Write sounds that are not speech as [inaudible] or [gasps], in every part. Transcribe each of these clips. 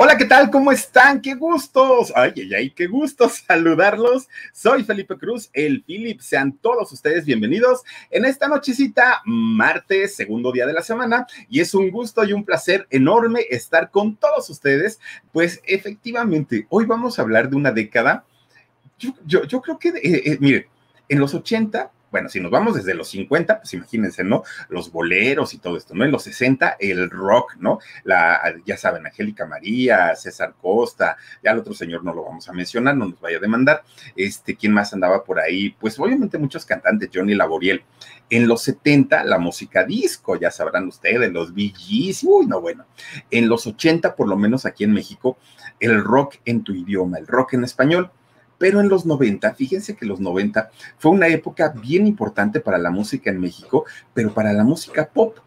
Hola, ¿qué tal? ¿Cómo están? ¡Qué gustos! Ay, ay, ay, qué gusto [laughs] saludarlos. Soy Felipe Cruz, el Philip. Sean todos ustedes bienvenidos en esta nochecita, martes, segundo día de la semana. Y es un gusto y un placer enorme estar con todos ustedes. Pues efectivamente, hoy vamos a hablar de una década. Yo, creo que, eh, eh, mire, en los 80 bueno, si nos vamos desde los 50, pues imagínense, ¿no? Los boleros y todo esto, ¿no? En los 60, el rock, ¿no? La, ya saben, Angélica María, César Costa, ya el otro señor no lo vamos a mencionar, no nos vaya a demandar. Este, ¿quién más andaba por ahí? Pues obviamente muchos cantantes, Johnny Laboriel. En los 70, la música disco, ya sabrán ustedes, los VGs, uy, no, bueno. En los 80, por lo menos aquí en México, el rock en tu idioma, el rock en español pero en los 90, fíjense que los 90 fue una época bien importante para la música en México, pero para la música pop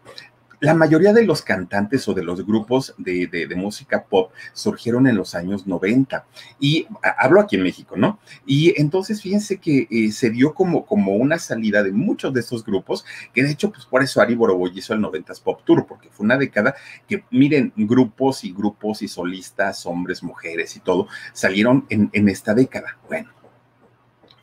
la mayoría de los cantantes o de los grupos de, música pop surgieron en los años 90 y hablo aquí en México, ¿no? Y entonces fíjense que eh, se dio como, como una salida de muchos de estos grupos, que de hecho, pues por eso Ari Boroboy hizo el 90s Pop Tour, porque fue una década que, miren, grupos y grupos y solistas, hombres, mujeres y todo, salieron en, en esta década. Bueno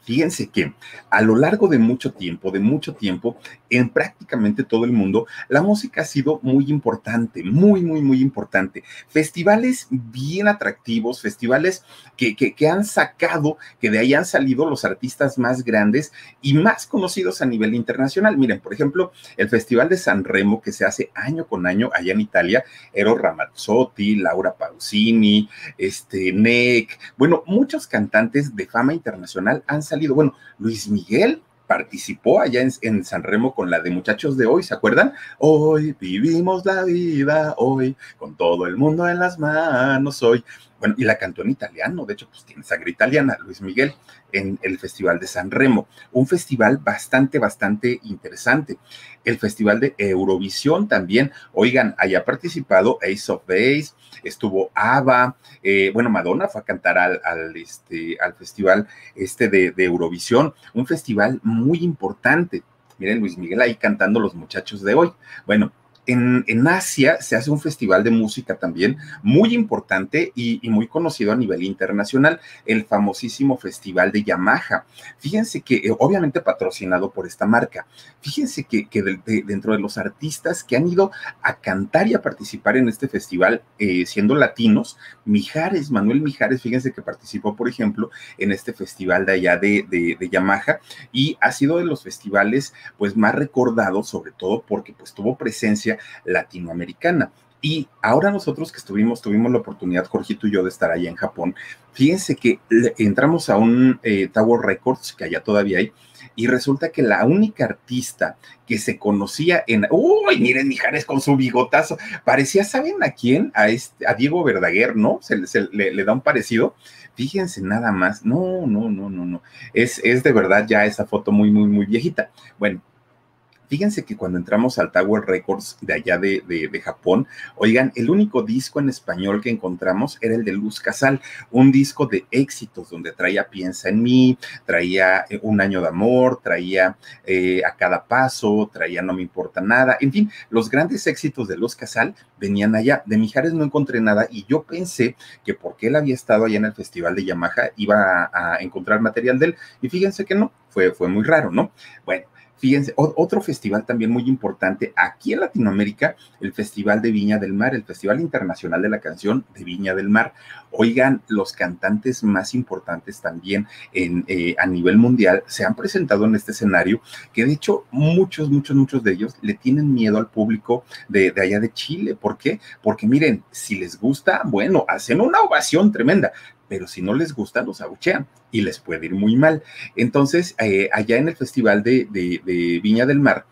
Fíjense que a lo largo de mucho tiempo, de mucho tiempo, en prácticamente todo el mundo, la música ha sido muy importante, muy, muy, muy importante. Festivales bien atractivos, festivales que, que, han sacado, que de ahí han salido los artistas más grandes y más conocidos a nivel internacional. Miren, por ejemplo, el Festival de San Remo que se hace año con año allá en Italia, Eros Ramazzotti, Laura Pausini, este, Nick, bueno, muchos cantantes de fama internacional han salido bueno, Luis Miguel participó allá en, San Remo con la de Muchachos de Hoy, ¿se acuerdan? Hoy vivimos la vida, hoy, con todo el mundo en las manos, hoy. Bueno, y la cantó en italiano, de hecho, pues tiene sangre italiana, Luis Miguel, en el Festival de San Remo. Un festival bastante, bastante interesante. El Festival de Eurovisión también, oigan, haya participado Ace of Base, estuvo ABBA, eh, bueno, Madonna fue a cantar al, este, al festival este de, de Eurovisión, un festival muy importante. Miren, Luis Miguel ahí cantando los muchachos de hoy. Bueno, en, Asia se hace un festival de música también muy importante y, muy conocido a nivel internacional, el famosísimo Festival de Yamaha. Fíjense que, eh, obviamente patrocinado por esta marca, fíjense que, dentro de los artistas que han ido a cantar y a participar en este festival, eh, siendo latinos, Mijares, Manuel Mijares, fíjense que participó, por ejemplo, en este festival de allá de, de Yamaha y ha sido de los festivales pues más recordados, sobre todo porque pues tuvo presencia latinoamericana. Y ahora nosotros que estuvimos, tuvimos la oportunidad, Jorgito y yo, de estar allá en Japón, fíjense que entramos a un eh, Tower Records, que allá todavía hay, y resulta que la única artista que se conocía en, uy, miren, Mijares con su bigotazo, parecía, ¿saben a quién? A, este, a Diego Verdaguer, ¿no? Se, le, le, da un parecido. Fíjense nada más, no, no, no, no, no, es, es de verdad ya esa foto muy, muy, muy viejita. Bueno, Fíjense que cuando entramos al Tower Records de allá de, Japón, oigan, el único disco en español que encontramos era el de Luz Casal, un disco de éxitos donde traía Piensa en mí, traía eh, Un año de amor, traía eh, A cada paso, traía No me importa nada, en fin, los grandes éxitos de Luz Casal venían allá. De Mijares no encontré nada y yo pensé que porque él había estado allá en el festival de Yamaha iba a, a encontrar material de él y fíjense que no, fue, fue muy raro, ¿no? Bueno Fíjense, otro festival también muy importante aquí en Latinoamérica, el Festival de Viña del Mar, el Festival Internacional de la Canción de Viña del Mar. Oigan, los cantantes más importantes también en, eh, a nivel mundial se han presentado en este escenario, que de hecho muchos, muchos, muchos de ellos le tienen miedo al público de, de allá de Chile. ¿Por qué? Porque miren, si les gusta, bueno, hacen una ovación tremenda, pero si no les gusta, los abuchean y les puede ir muy mal. Entonces, eh, allá en el Festival de, Viña del Mar,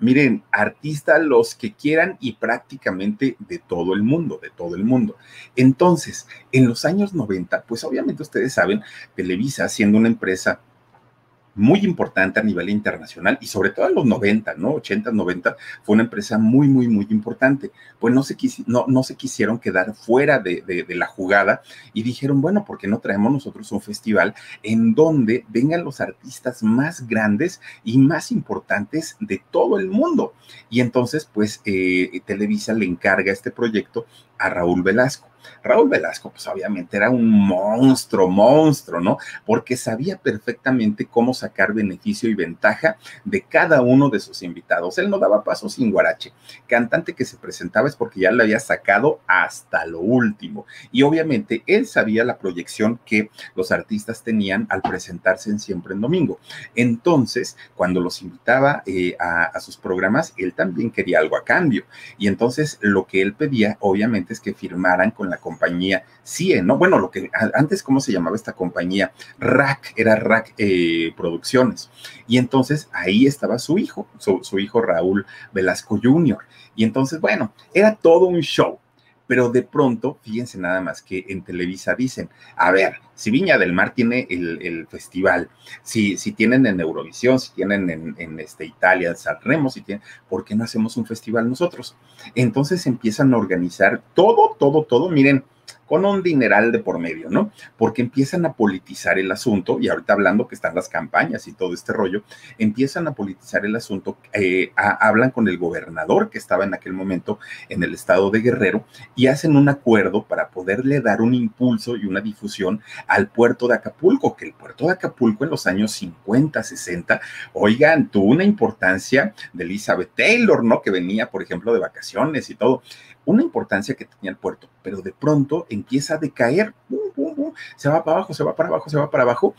miren, artistas los que quieran y prácticamente de todo el mundo, de todo el mundo. Entonces, en los años 90, pues obviamente ustedes saben, Televisa siendo una empresa muy importante a nivel internacional y sobre todo en los 90, ¿no? 80, 90, fue una empresa muy, muy, muy importante. Pues no se, no, no se quisieron quedar fuera de, de, la jugada y dijeron, bueno, ¿por qué no traemos nosotros un festival en donde vengan los artistas más grandes y más importantes de todo el mundo? Y entonces, pues, eh, Televisa le encarga este proyecto a Raúl Velasco. Raúl Velasco, pues obviamente era un monstruo, monstruo, ¿no? Porque sabía perfectamente cómo sacar beneficio y ventaja de cada uno de sus invitados. Él no daba paso sin guarache. Cantante que se presentaba es porque ya le había sacado hasta lo último. Y obviamente él sabía la proyección que los artistas tenían al presentarse en Siempre en Domingo. Entonces, cuando los invitaba eh, a, a sus programas, él también quería algo a cambio. Y entonces lo que él pedía, obviamente, es que firmaran con la compañía CIE, ¿no? Bueno, lo que antes, ¿cómo se llamaba esta compañía? RAC, era RAC eh, Producciones. Y entonces ahí estaba su hijo, su, hijo Raúl Velasco Jr. Y entonces, bueno, era todo un show pero de pronto, fíjense nada más que en Televisa dicen, a ver, si Viña del Mar tiene el, festival, si, si tienen en Eurovisión, si tienen en, en este, Italia, Sanremo, si tienen, ¿por qué no hacemos un festival nosotros? Entonces empiezan a organizar todo, todo, todo, miren, con un dineral de por medio, ¿no? Porque empiezan a politizar el asunto, y ahorita hablando que están las campañas y todo este rollo, empiezan a politizar el asunto, eh, hablan con el gobernador que estaba en aquel momento en el estado de Guerrero y hacen un acuerdo para poderle dar un impulso y una difusión al puerto de Acapulco, que el puerto de Acapulco en los años 50, 60, oigan, tuvo una importancia de Elizabeth Taylor, ¿no? Que venía, por ejemplo, de vacaciones y todo una importancia que tenía el puerto, pero de pronto empieza a decaer, se va para abajo, se va para abajo, se va para abajo,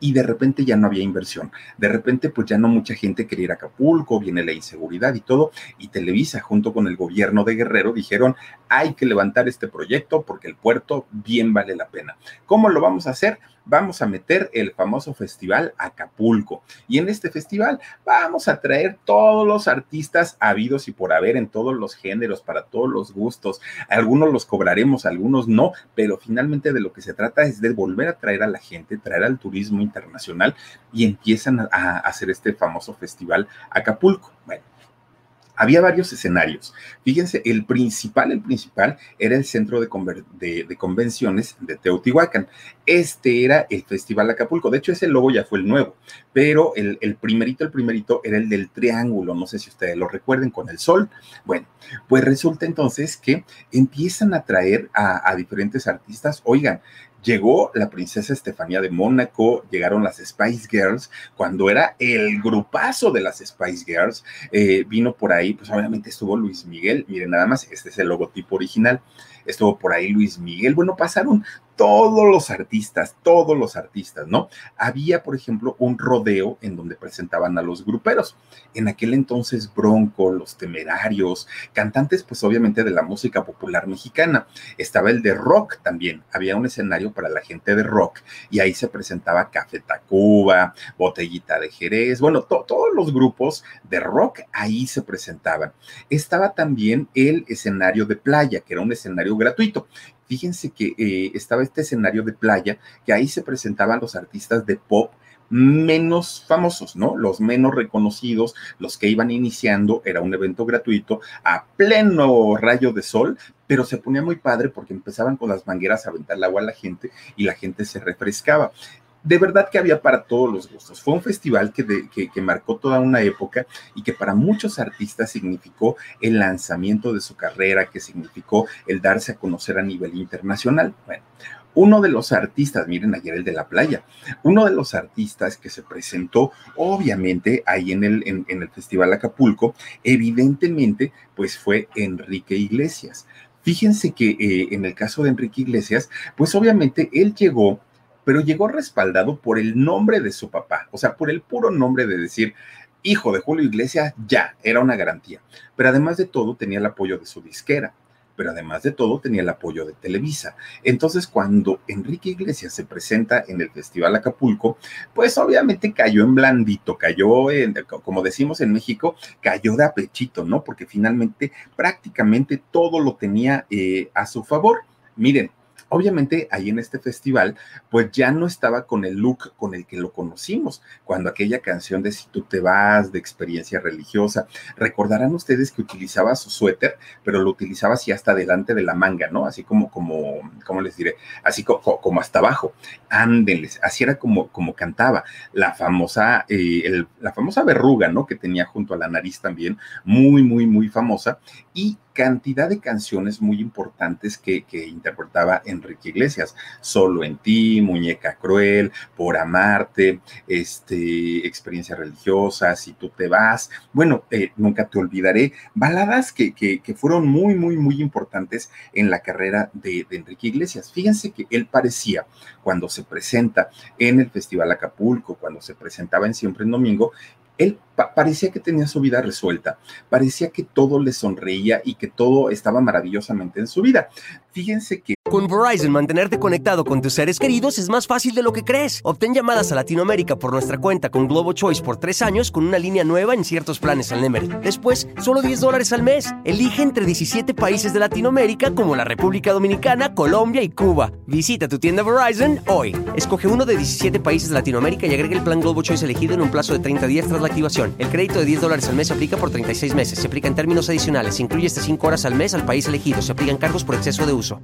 y de repente ya no había inversión. De repente, pues ya no mucha gente quería ir a Acapulco, viene la inseguridad y todo, y Televisa junto con el gobierno de Guerrero dijeron, hay que levantar este proyecto porque el puerto bien vale la pena. ¿Cómo lo vamos a hacer? Vamos a meter el famoso festival Acapulco. Y en este festival vamos a traer todos los artistas habidos y por haber en todos los géneros, para todos los gustos. Algunos los cobraremos, algunos no, pero finalmente de lo que se trata es de volver a traer a la gente, traer al turismo internacional y empiezan a, hacer este famoso festival Acapulco. Bueno, había varios escenarios. Fíjense, el principal, el principal era el centro de, convenciones de Teotihuacán. Este era el Festival Acapulco. De hecho, ese logo ya fue el nuevo, pero el, primerito, el primerito era el del triángulo. No sé si ustedes lo recuerden con el sol. Bueno, pues resulta entonces que empiezan a traer a diferentes artistas. Oigan, llegó la princesa Estefanía de Mónaco, llegaron las Spice Girls, cuando era el grupazo de las Spice Girls, eh, vino por ahí, pues obviamente estuvo Luis Miguel, miren nada más, este es el logotipo original, estuvo por ahí Luis Miguel, bueno, pasaron todos los artistas, todos los artistas, ¿no? Había, por ejemplo, un rodeo en donde presentaban a los gruperos. En aquel entonces, Bronco, los temerarios, cantantes, pues obviamente de la música popular mexicana. Estaba el de rock también. Había un escenario para la gente de rock y ahí se presentaba Café Tacuba, Botellita de Jerez, bueno, todos los grupos de rock ahí se presentaban. Estaba también el escenario de playa, que era un escenario gratuito fíjense que eh, estaba este escenario de playa, que ahí se presentaban los artistas de pop menos famosos, ¿no? Los menos reconocidos, los que iban iniciando, era un evento gratuito a pleno rayo de sol, pero se ponía muy padre porque empezaban con las mangueras a aventar el agua a la gente y la gente se refrescaba de verdad que había para todos los gustos. Fue un festival que, que, marcó toda una época y que para muchos artistas significó el lanzamiento de su carrera, que significó el darse a conocer a nivel internacional. Bueno, uno de los artistas, miren ayer el de la playa, uno de los artistas que se presentó obviamente ahí en el, en, el Festival Acapulco, evidentemente pues fue Enrique Iglesias. Fíjense que eh, en el caso de Enrique Iglesias, pues obviamente él llegó pero llegó respaldado por el nombre de su papá, o sea, por el puro nombre de decir, hijo de Julio Iglesias, ya, era una garantía. Pero además de todo, tenía el apoyo de su disquera pero además de todo tenía el apoyo de Televisa. Entonces, cuando Enrique Iglesias se presenta en el Festival Acapulco, pues obviamente cayó en blandito, cayó, en, como decimos en México, cayó de apechito, ¿no? Porque finalmente prácticamente todo lo tenía eh, a su favor. Miren, Obviamente ahí en este festival, pues ya no estaba con el look con el que lo conocimos, cuando aquella canción de Si tú te vas, de experiencia religiosa, recordarán ustedes que utilizaba su suéter, pero lo utilizaba así hasta delante de la manga, ¿no? Así como, como, ¿cómo les diré? Así como, hasta abajo. Ándenles, así era como, como cantaba. La famosa, eh, la famosa verruga, ¿no? Que tenía junto a la nariz también, muy, muy, muy famosa. Y cantidad de canciones muy importantes que, interpretaba Enrique Iglesias. Solo en ti, Muñeca Cruel, Por Amarte, este, Experiencia Religiosa, Si tú te vas. Bueno, eh, nunca te olvidaré. Baladas que, que, fueron muy, muy, muy importantes en la carrera de, de Enrique Iglesias. Fíjense que él parecía, cuando se presenta en el Festival Acapulco, cuando se presentaba en Siempre en Domingo, él parecía que tenía su vida resuelta, parecía que todo le sonreía y que todo estaba maravillosamente en su vida. Fíjense que... Con Verizon, mantenerte conectado con tus seres queridos es más fácil de lo que crees. Obtén llamadas a Latinoamérica por nuestra cuenta con Globo Choice por tres años con una línea nueva en ciertos planes al Nemery. Después, solo 10 dólares al mes. Elige entre 17 países de Latinoamérica como la República Dominicana, Colombia y Cuba. Visita tu tienda Verizon hoy. Escoge uno de 17 países de Latinoamérica y agrega el plan Globo Choice elegido en un plazo de 30 días tras la activación. El crédito de 10 dólares al mes se aplica por 36 meses. Se aplica en términos adicionales. Se incluye hasta 5 horas al mes al país elegido. Se aplican cargos por exceso de uso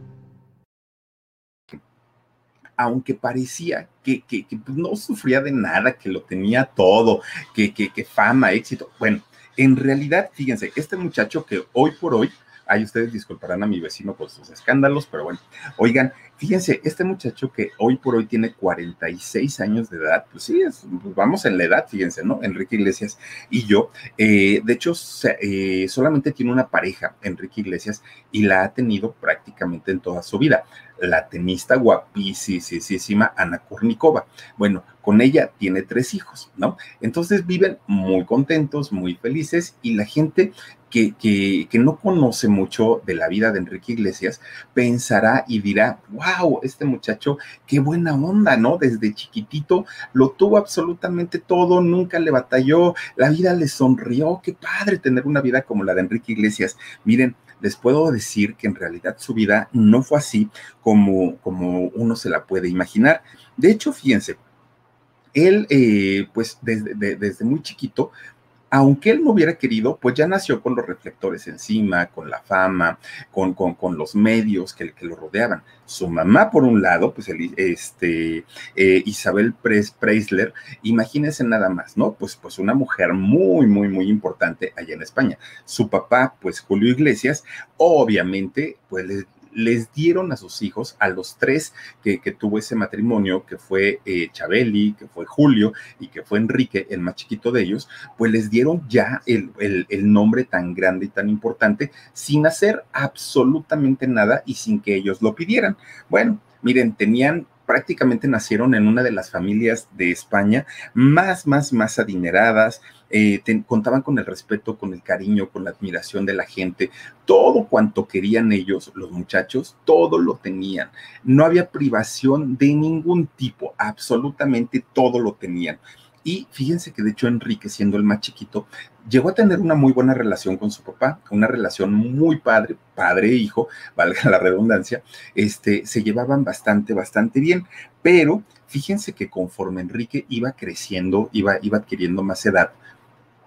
aunque parecía que, pues, no sufría de nada, que lo tenía todo, que, que, fama, éxito. Bueno, en realidad, fíjense, este muchacho que hoy por hoy, ahí ustedes disculparán a mi vecino por sus escándalos, pero bueno, oigan, fíjense, este muchacho que hoy por hoy tiene 46 años de edad, pues sí, pues, vamos en la edad, fíjense, ¿no? Enrique Iglesias y yo, eh, de hecho, eh, solamente tiene una pareja, Enrique Iglesias, y la ha tenido prácticamente en toda su vida la tenista guapísima Ana Kurnikova. Bueno, con ella tiene tres hijos, ¿no? Entonces viven muy contentos, muy felices y la gente que, que, que, no conoce mucho de la vida de Enrique Iglesias pensará y dirá, wow, este muchacho, qué buena onda, ¿no? Desde chiquitito lo tuvo absolutamente todo, nunca le batalló, la vida le sonrió, qué padre tener una vida como la de Enrique Iglesias. Miren, les puedo decir que en realidad su vida no fue así como, como uno se la puede imaginar. De hecho, fíjense, él, eh, pues desde, desde muy chiquito, aunque él no hubiera querido, pues ya nació con los reflectores encima, con la fama, con, con, los medios que, lo rodeaban. Su mamá, por un lado, pues este, eh, Isabel Preisler, imagínense nada más, ¿no? Pues, pues una mujer muy, muy, muy importante allá en España. Su papá, pues Julio Iglesias, obviamente, pues les dieron a sus hijos, a los tres que, tuvo ese matrimonio, que fue eh, Chabeli, que fue Julio y que fue Enrique, el más chiquito de ellos, pues les dieron ya el, el nombre tan grande y tan importante sin hacer absolutamente nada y sin que ellos lo pidieran. Bueno, miren, tenían prácticamente nacieron en una de las familias de España más, más, más adineradas, eh, contaban con el respeto, con el cariño, con la admiración de la gente, todo cuanto querían ellos, los muchachos, todo lo tenían. No había privación de ningún tipo, absolutamente todo lo tenían. Y fíjense que de hecho Enrique, siendo el más chiquito, llegó a tener una muy buena relación con su papá, una relación muy padre, padre e hijo, [laughs] valga la redundancia, este, se llevaban bastante, bastante bien, pero fíjense que conforme Enrique iba creciendo, iba, iba adquiriendo más edad,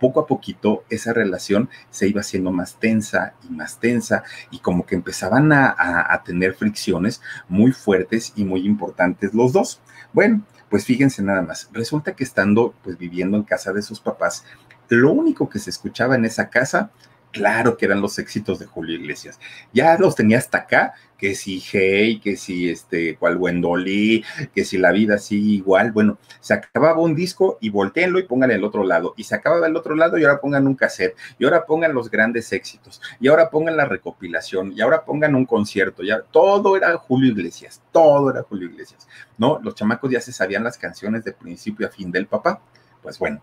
poco a poquito esa relación se iba haciendo más tensa y más tensa y como que empezaban a, a tener fricciones muy fuertes y muy importantes los dos. Bueno, pues fíjense nada más, resulta que estando pues viviendo en casa de sus papás, lo único que se escuchaba en esa casa claro que eran los éxitos de Julio Iglesias. Ya los tenía hasta acá, que si Hey, que si este, cual Wendolí, que si la vida sigue igual. Bueno, se acababa un disco y volteenlo y pongan el otro lado. Y se acababa el otro lado y ahora pongan un cassette. Y ahora pongan los grandes éxitos. Y ahora pongan la recopilación. Y ahora pongan un concierto. Ya todo era Julio Iglesias. Todo era Julio Iglesias. ¿No? Los chamacos ya se sabían las canciones de principio a fin del papá. Pues bueno,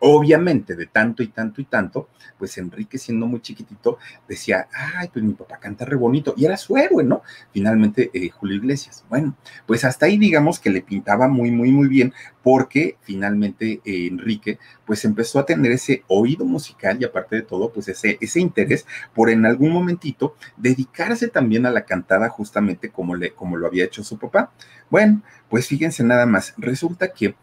Obviamente, de tanto y tanto y tanto, pues Enrique, siendo muy chiquitito, decía, ay, pues mi papá canta re bonito, y era su héroe, ¿no? Finalmente, eh, Julio Iglesias. Bueno, pues hasta ahí digamos que le pintaba muy, muy, muy bien, porque finalmente eh, Enrique, pues empezó a tener ese oído musical y aparte de todo, pues ese, ese interés por en algún momentito dedicarse también a la cantada justamente como, le, como lo había hecho su papá. Bueno, pues fíjense nada más, resulta que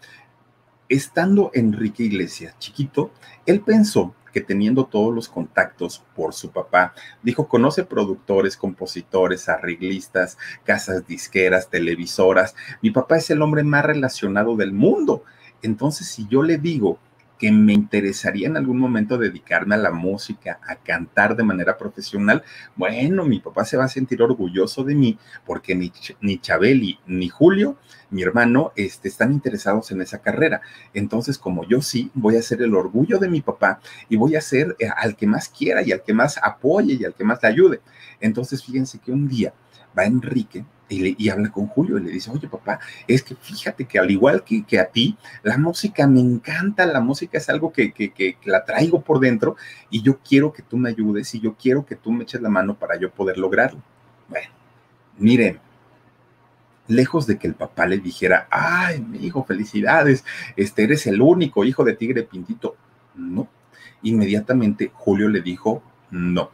estando Enrique Iglesias chiquito, él pensó que teniendo todos los contactos por su papá, dijo, conoce productores, compositores, arreglistas, casas disqueras, televisoras, mi papá es el hombre más relacionado del mundo. Entonces, si yo le digo que me interesaría en algún momento dedicarme a la música, a cantar de manera profesional, bueno, mi papá se va a sentir orgulloso de mí porque ni, ni Chabeli ni Julio, mi hermano, este, están interesados en esa carrera. Entonces, como yo sí, voy a ser el orgullo de mi papá y voy a ser eh, al que más quiera y al que más apoye y al que más le ayude. Entonces, fíjense que un día va Enrique y, habla con Julio y le dice, oye papá, es que fíjate que al igual que, que a ti, la música me encanta, la música es algo que, que, que, la traigo por dentro y yo quiero que tú me ayudes y yo quiero que tú me eches la mano para yo poder lograrlo. Bueno, miren, lejos de que el papá le dijera, ay, mi hijo, felicidades, este eres el único hijo de Tigre Pintito. No, inmediatamente Julio le dijo, no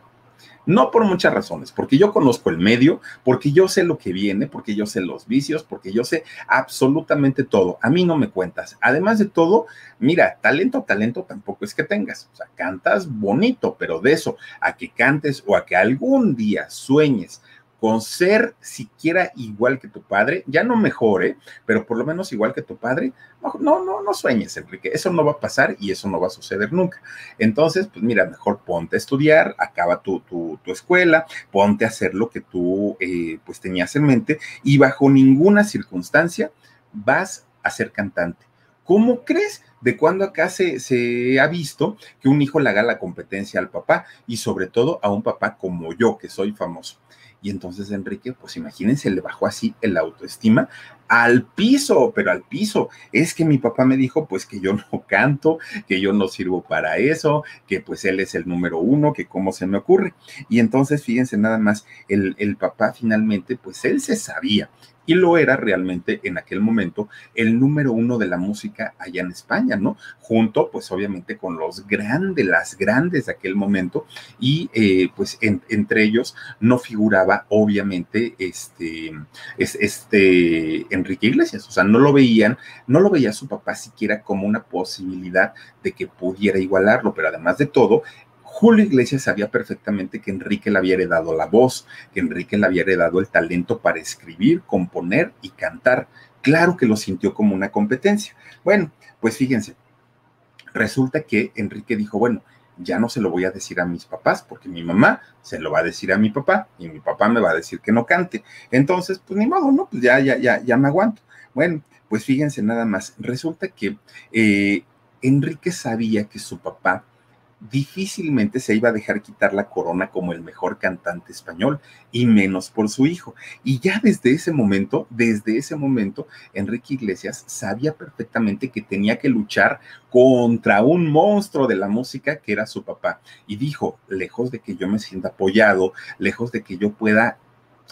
no por muchas razones, porque yo conozco el medio, porque yo sé lo que viene, porque yo sé los vicios, porque yo sé absolutamente todo. A mí no me cuentas. Además de todo, mira, talento, talento tampoco es que tengas. O sea, cantas bonito, pero de eso, a que cantes o a que algún día sueñes con ser siquiera igual que tu padre, ya no mejor, ¿eh? pero por lo menos igual que tu padre, no, no, no sueñes, Enrique, eso no va a pasar y eso no va a suceder nunca. Entonces, pues mira, mejor ponte a estudiar, acaba tu, tu, escuela, ponte a hacer lo que tú eh, pues tenías en mente y bajo ninguna circunstancia vas a ser cantante. ¿Cómo crees? ¿De cuándo acá se, se, ha visto que un hijo le haga la competencia al papá y sobre todo a un papá como yo, que soy famoso? Y entonces Enrique, pues imagínense, le bajó así el autoestima al piso, pero al piso. Es que mi papá me dijo, pues que yo [laughs] no canto, que yo no sirvo para eso, que pues él es el número uno, que cómo se me ocurre. Y entonces, fíjense nada más, el, el papá finalmente, pues él se sabía y lo era realmente en aquel momento el número uno de la música allá en España, ¿no? Junto, pues obviamente con los grandes, las grandes de aquel momento y eh, pues entre ellos no figuraba obviamente este, este Enrique Iglesias, o sea, no lo veían, no lo veía su papá siquiera como una posibilidad de que pudiera igualarlo, pero además de todo, Julio Iglesias sabía perfectamente que Enrique le había heredado la voz, que Enrique le había heredado el talento para escribir, componer y cantar. Claro que lo sintió como una competencia. Bueno, pues fíjense, resulta que Enrique dijo, bueno, ya no se lo voy a decir a mis papás, porque mi mamá se lo va a decir a mi papá y mi papá me va a decir que no cante. Entonces, pues ni modo, ¿no? Pues ya, ya, ya, ya me aguanto. Bueno, pues fíjense nada más. Resulta que eh, Enrique sabía que su papá difícilmente se iba a dejar quitar la corona como el mejor cantante español, y menos por su hijo. Y ya desde ese momento, desde ese momento, Enrique Iglesias sabía perfectamente que tenía que luchar contra un monstruo de la música que era su papá. Y dijo, lejos de que yo me sienta apoyado, lejos de que yo pueda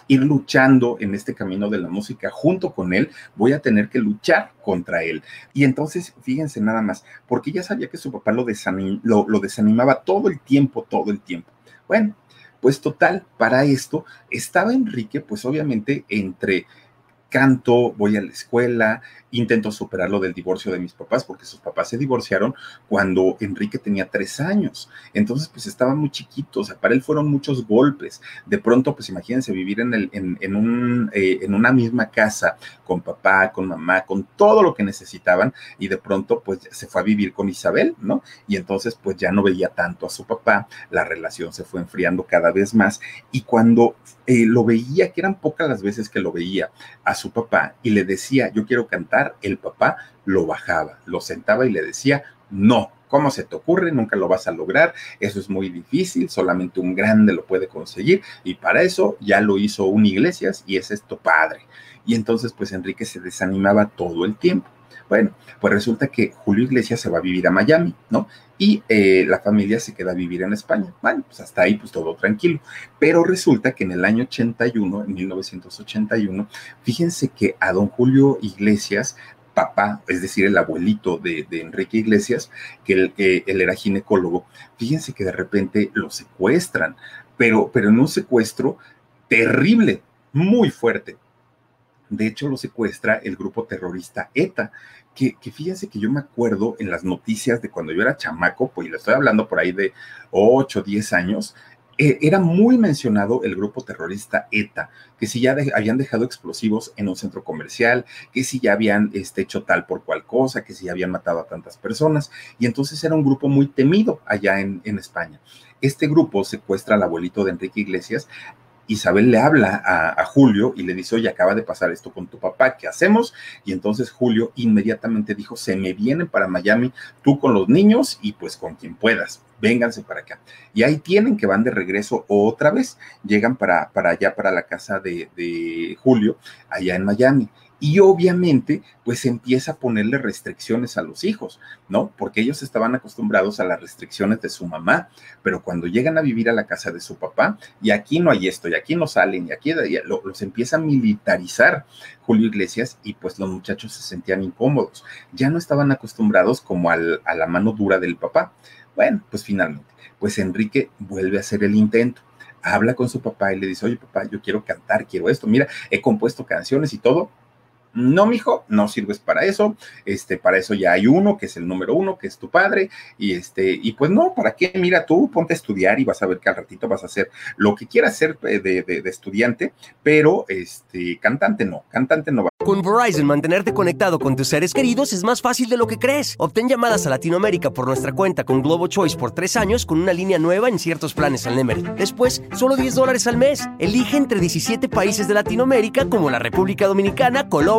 ir luchando en este camino de la música junto con él, voy a tener que luchar contra él. Y entonces, fíjense nada más, porque ya sabía que su papá lo, lo, desanimaba todo el tiempo, todo el tiempo. Bueno, pues total, para esto estaba Enrique, pues obviamente entre canto, voy a la escuela, intento superar lo del divorcio de mis papás, porque sus papás se divorciaron cuando Enrique tenía tres años. Entonces, pues estaba muy chiquito, o sea, para él fueron muchos golpes. De pronto, pues imagínense vivir en, el, en, un, eh, en una misma casa con papá, con mamá, con todo lo que necesitaban, y de pronto, pues se fue a vivir con Isabel, ¿no? Y entonces, pues ya no veía tanto a su papá, la relación se fue enfriando cada vez más, y cuando eh, lo veía, que eran pocas las veces que lo veía a su papá, y le decía, yo quiero cantar, el papá lo bajaba, lo sentaba y le decía, no, ¿cómo se te ocurre? Nunca lo vas a lograr, eso es muy difícil, solamente un grande lo puede conseguir y para eso ya lo hizo un Iglesias y es esto padre. Y entonces pues Enrique se desanimaba todo el tiempo. Bueno, pues resulta que Julio Iglesias se va a vivir a Miami, ¿no? Y eh, la familia se queda a vivir en España. Bueno, pues hasta ahí pues todo tranquilo. Pero resulta que en el año 81, en 1981, fíjense que a don Julio Iglesias papá, es decir, el abuelito de, Enrique Iglesias, que él, él, era ginecólogo, fíjense que de repente lo secuestran, pero, pero en un secuestro terrible, muy fuerte. De hecho, lo secuestra el grupo terrorista ETA, que, fíjense que yo me acuerdo en las noticias de cuando yo era chamaco, pues le estoy hablando por ahí de 8, 10 años, eh, era muy mencionado el grupo terrorista ETA, que si ya habían dejado explosivos en un centro comercial, que si ya habían este, hecho tal por cual cosa, que si ya habían matado a tantas personas, y entonces era un grupo muy temido allá en, en España. Este grupo secuestra al abuelito de Enrique Iglesias Isabel le habla a, Julio y le dice, oye, acaba de pasar esto con tu papá, ¿qué hacemos? Y entonces Julio inmediatamente dijo, se me vienen para Miami tú con los niños y pues con quien puedas, vénganse para acá. Y ahí tienen que van de regreso otra vez, llegan para, para allá, para la casa de, de Julio, allá en Miami y obviamente pues empieza a ponerle restricciones a los hijos, ¿no? Porque ellos estaban acostumbrados a las restricciones de su mamá, pero cuando llegan a vivir a la casa de su papá, y aquí no hay esto, y aquí no salen, y aquí los empieza a militarizar Julio Iglesias y pues los muchachos se sentían incómodos, ya no estaban acostumbrados como al, a la mano dura del papá. Bueno, pues finalmente, pues Enrique vuelve a hacer el intento habla con su papá y le dice, oye papá, yo quiero cantar, quiero esto, mira, he compuesto canciones y todo, no, mijo, no sirves para eso. Este, para eso ya hay uno, que es el número uno, que es tu padre. Y este, y pues no, ¿para qué? Mira, tú ponte a estudiar y vas a ver que al ratito vas a hacer lo que quieras hacer eh, de, de, estudiante, pero este, cantante no, cantante no va. Con Verizon, mantenerte conectado con tus seres queridos es más fácil de lo que crees. Obtén llamadas a Latinoamérica por nuestra cuenta con Globo Choice por tres años con una línea nueva en ciertos planes al Nemery. Después, solo 10 dólares al mes. Elige entre 17 países de Latinoamérica como la República Dominicana, Colombia,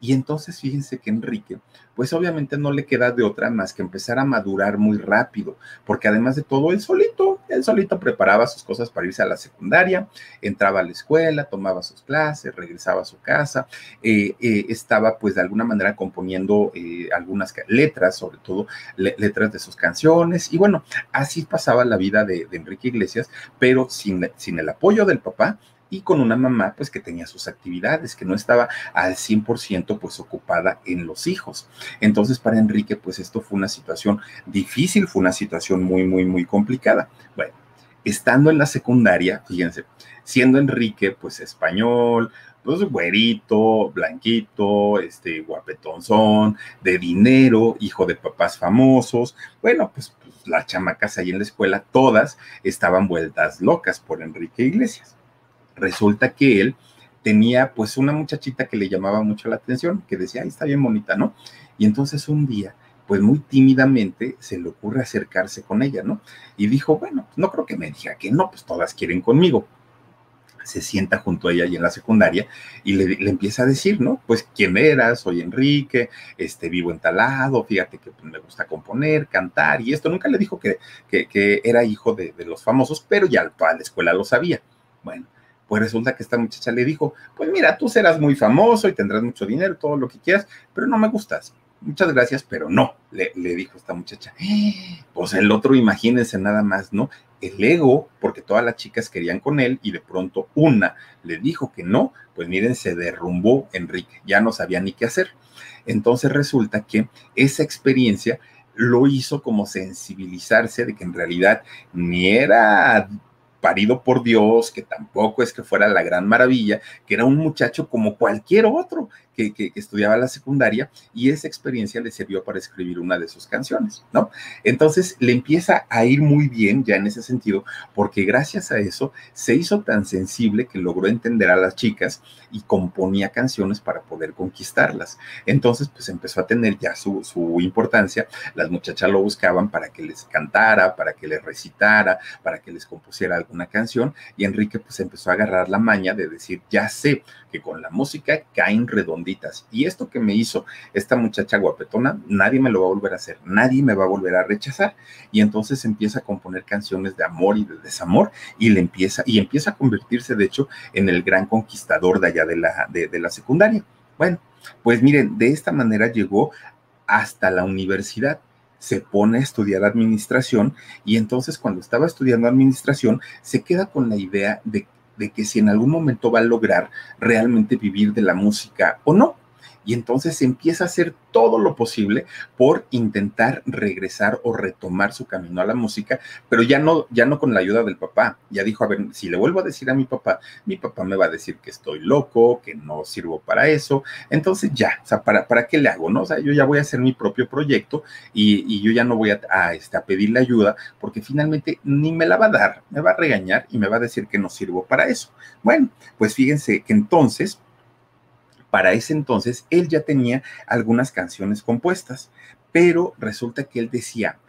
Y entonces fíjense que Enrique, pues obviamente no le queda de otra más que empezar a madurar muy rápido, porque además de todo, él solito, él solito preparaba sus cosas para irse a la secundaria, entraba a la escuela, tomaba sus clases, regresaba a su casa, eh, eh, estaba pues de alguna manera componiendo eh, algunas letras, sobre todo letras de sus canciones, y bueno, así pasaba la vida de, de Enrique Iglesias, pero sin, sin el apoyo del papá, y con una mamá pues que tenía sus actividades, que no estaba al 100% pues ocupada en los hijos. Entonces para Enrique pues esto fue una situación difícil, fue una situación muy, muy, muy complicada. Bueno, estando en la secundaria, fíjense, siendo Enrique pues español, pues güerito, blanquito, este guapetonzón, de dinero, hijo de papás famosos. Bueno, pues, pues las chamacas ahí en la escuela, todas estaban vueltas locas por Enrique Iglesias resulta que él tenía pues una muchachita que le llamaba mucho la atención, que decía, ay, está bien bonita, ¿no? Y entonces un día, pues muy tímidamente se le ocurre acercarse con ella, ¿no? Y dijo, bueno, no creo que me diga que no, pues todas quieren conmigo. Se sienta junto a ella ahí en la secundaria y le, empieza a decir, ¿no? Pues quién eras, soy Enrique, este, vivo en talado, fíjate que pues, me gusta componer, cantar y esto. Nunca le dijo que, que, era hijo de, de, los famosos, pero ya toda la escuela lo sabía. Bueno, pues resulta que esta muchacha le dijo, pues mira, tú serás muy famoso y tendrás mucho dinero, todo lo que quieras, pero no me gustas. Muchas gracias, pero no, le, dijo esta muchacha. [gasps] Pues el otro, imagínense nada más, ¿no? el ego, porque todas las chicas querían con él y de pronto una le dijo que no, pues miren, se derrumbó Enrique, ya no sabía ni qué hacer. Entonces resulta que esa experiencia lo hizo como sensibilizarse de que en realidad ni era parido por Dios, que tampoco es que fuera la gran maravilla, que era un muchacho como cualquier otro, que, estudiaba la secundaria y esa experiencia le sirvió para escribir una de sus canciones, ¿no? Entonces le empieza a ir muy bien ya en ese sentido, porque gracias a eso se hizo tan sensible que logró entender a las chicas y componía canciones para poder conquistarlas. Entonces, pues empezó a tener ya su, su importancia, las muchachas lo buscaban para que les cantara, para que les recitara, para que les compusiera alguna canción y Enrique pues empezó a agarrar la maña de decir, ya sé que con la música caen redondas y esto que me hizo esta muchacha guapetona, nadie me lo va a volver a hacer, nadie me va a volver a rechazar. Y entonces empieza a componer canciones de amor y de desamor y le empieza, y empieza a convertirse, de hecho, en el gran conquistador de allá de la, de, la secundaria. Bueno, pues miren, de esta manera llegó hasta la universidad se pone a estudiar administración y entonces cuando estaba estudiando administración se queda con la idea de de que si en algún momento va a lograr realmente vivir de la música o no y entonces empieza a hacer todo lo posible por intentar regresar o retomar su camino a la música, pero ya no, ya no con la ayuda del papá. Ya dijo, a ver, si le vuelvo a decir a mi papá, mi papá me va a decir que estoy loco, que no sirvo para eso. Entonces ya, o sea, ¿para, para qué le hago? No? O sea, yo ya voy a hacer mi propio proyecto y, yo ya no voy a, a, este, a pedirle ayuda porque finalmente ni me la va a dar, me va a regañar y me va a decir que no sirvo para eso. Bueno, pues fíjense que entonces para ese entonces él ya tenía algunas canciones compuestas, pero resulta que él decía,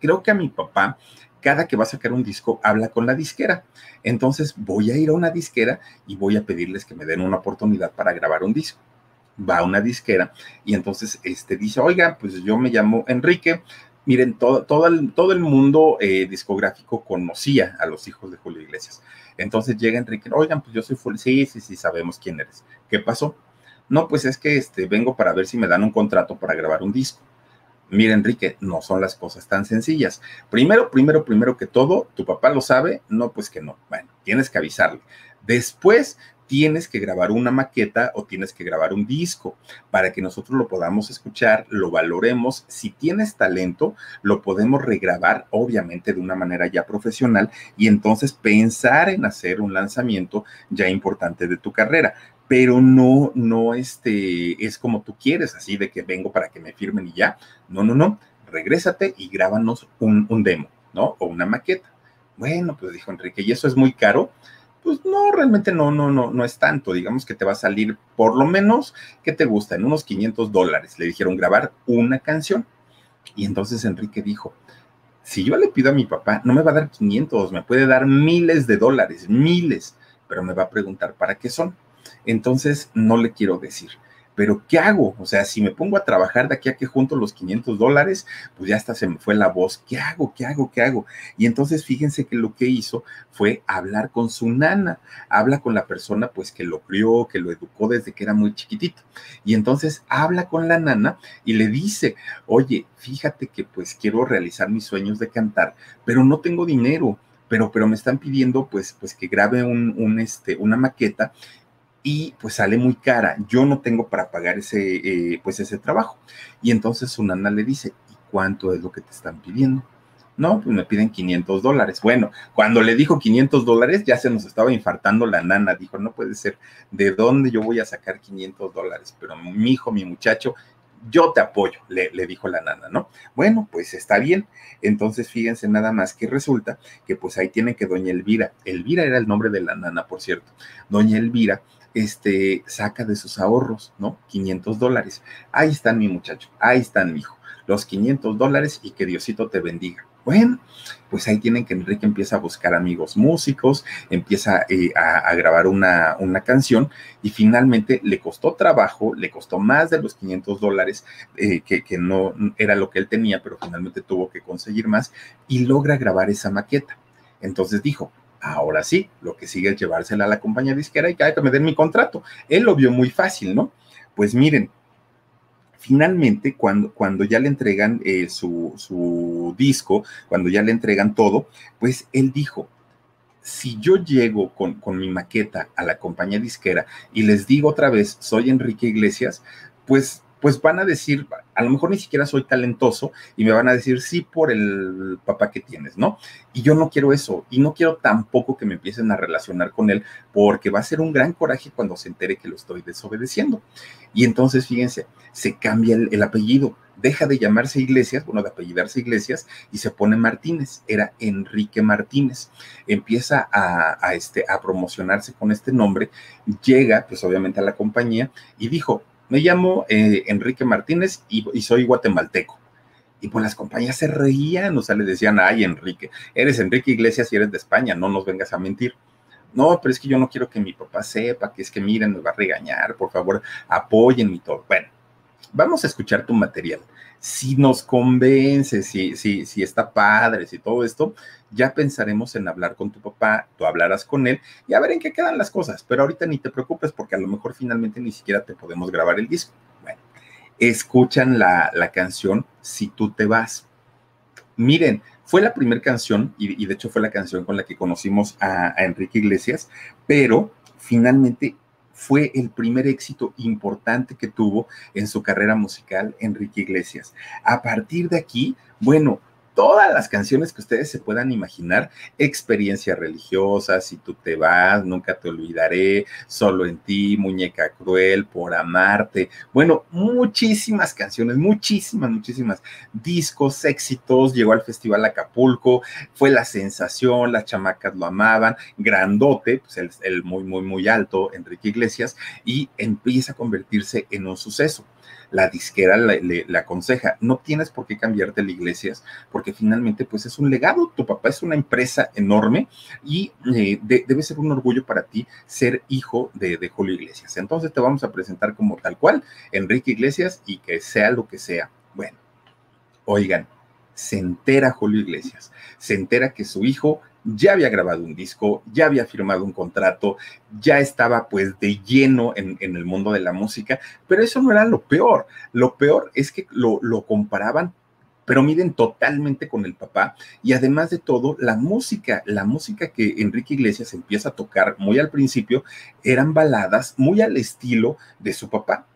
creo que a mi papá cada que va a sacar un disco habla con la disquera. Entonces voy a ir a una disquera y voy a pedirles que me den una oportunidad para grabar un disco. Va a una disquera y entonces este, dice, oiga, pues yo me llamo Enrique. Miren, todo, todo, el, todo el mundo eh, discográfico conocía a los hijos de Julio Iglesias. Entonces llega Enrique, oigan, pues yo soy Julio, sí, sí, sí, sabemos quién eres. ¿Qué pasó? No, pues es que este, vengo para ver si me dan un contrato para grabar un disco. Mira, Enrique, no son las cosas tan sencillas. Primero, primero, primero que todo, tu papá lo sabe, no, pues que no. Bueno, tienes que avisarle. Después, tienes que grabar una maqueta o tienes que grabar un disco para que nosotros lo podamos escuchar, lo valoremos. Si tienes talento, lo podemos regrabar, obviamente de una manera ya profesional, y entonces pensar en hacer un lanzamiento ya importante de tu carrera pero no, no este, es como tú quieres, así de que vengo para que me firmen y ya. No, no, no, regrésate y grábanos un, un demo, ¿no? O una maqueta. Bueno, pues dijo Enrique, ¿y eso es muy caro? Pues no, realmente no, no, no, no es tanto. Digamos que te va a salir por lo menos, ¿qué te gusta? En unos 500 dólares. Le dijeron grabar una canción. Y entonces Enrique dijo, si yo le pido a mi papá, no me va a dar 500, me puede dar miles de dólares, miles, pero me va a preguntar para qué son entonces no le quiero decir. Pero ¿qué hago? O sea, si me pongo a trabajar de aquí a que junto los 500 dólares, pues ya hasta se me fue la voz. ¿Qué hago? ¿Qué hago? ¿Qué hago? Y entonces fíjense que lo que hizo fue hablar con su nana. Habla con la persona pues que lo crió, que lo educó desde que era muy chiquitito. Y entonces habla con la nana y le dice, oye, fíjate que pues quiero realizar mis sueños de cantar, pero no tengo dinero pero, pero me están pidiendo pues, pues que grabe un, un, este, una maqueta y pues sale muy cara. Yo no tengo para pagar ese, eh, pues ese trabajo. Y entonces su nana le dice, ¿y cuánto es lo que te están pidiendo? No, pues me piden 500 dólares. Bueno, cuando le dijo 500 dólares, ya se nos estaba infartando la nana. Dijo, no puede ser, ¿de dónde yo voy a sacar 500 dólares? Pero mi hijo, mi muchacho, yo te apoyo, le, le, dijo la nana, ¿no? Bueno, pues está bien. Entonces, fíjense nada más que resulta que pues ahí tiene que doña Elvira, Elvira era el nombre de la nana, por cierto, doña Elvira este, saca de sus ahorros, ¿no? 500 dólares. Ahí están mi muchacho, ahí están mi hijo, los 500 dólares y que Diosito te bendiga. Bueno, pues ahí tienen que Enrique empieza a buscar amigos músicos, empieza eh, a, grabar una, una, canción y finalmente le costó trabajo, le costó más de los 500 dólares, eh, que, que no era lo que él tenía, pero finalmente tuvo que conseguir más y logra grabar esa maqueta. Entonces dijo, Ahora sí, lo que sigue es llevársela a la compañía disquera y que me den mi contrato. Él lo vio muy fácil, ¿no? Pues miren, finalmente, cuando, cuando ya le entregan eh, su, su disco, cuando ya le entregan todo, pues él dijo, si yo llego con, con, mi maqueta a la compañía disquera y les digo otra vez, soy Enrique Iglesias, pues pues van a decir, a lo mejor ni siquiera soy talentoso y me van a decir sí por el papá que tienes, ¿no? Y yo no quiero eso y no quiero tampoco que me empiecen a relacionar con él porque va a ser un gran coraje cuando se entere que lo estoy desobedeciendo. Y entonces, fíjense, se cambia el, apellido, deja de llamarse Iglesias, bueno, de apellidarse Iglesias y se pone Martínez, era Enrique Martínez. Empieza a, este, a promocionarse con este nombre, llega pues obviamente a la compañía y dijo, me llamo eh, Enrique Martínez y, soy guatemalteco. Y pues las compañías se reían, o sea, le decían, ay, Enrique, eres Enrique Iglesias y eres de España, no nos vengas a mentir. No, pero es que yo no quiero que mi papá sepa, que es que miren, me va a regañar, por favor, apoyen y todo. Bueno, vamos a escuchar tu material. Si nos convence, si, si, si está padre, si todo esto, ya pensaremos en hablar con tu papá, tú hablarás con él y a ver en qué quedan las cosas. Pero ahorita ni te preocupes porque a lo mejor finalmente ni siquiera te podemos grabar el disco. Bueno, escuchan la, canción Si tú te vas. Miren, fue la primera canción y, de hecho fue la canción con la que conocimos a Enrique Iglesias, pero finalmente fue el primer éxito importante que tuvo en su carrera musical Enrique Iglesias. A partir de aquí, bueno, todas las canciones que ustedes se puedan imaginar, experiencia religiosa, si tú te vas, nunca te olvidaré, solo en ti, muñeca cruel, por amarte. Bueno, muchísimas canciones, muchísimas, muchísimas discos, éxitos, llegó al Festival Acapulco, fue la sensación, las chamacas lo amaban, grandote, pues el, el muy, muy, muy alto, Enrique Iglesias, y empieza a convertirse en un suceso la disquera le, aconseja, no tienes por qué cambiarte la iglesias, porque finalmente pues es un legado, tu papá es una empresa enorme y eh, debe ser un orgullo para ti ser hijo de, Julio Iglesias. Entonces te vamos a presentar como tal cual, Enrique Iglesias, y que sea lo que sea. Bueno, oigan, se entera Julio Iglesias, se entera que su hijo ya había grabado un disco, ya había firmado un contrato, ya estaba pues de lleno en, el mundo de la música, pero eso no era lo peor. Lo peor es que lo, lo comparaban pero miden totalmente con el papá y además de todo, la música, la música que Enrique Iglesias empieza a tocar muy al principio eran baladas muy al estilo de su papá.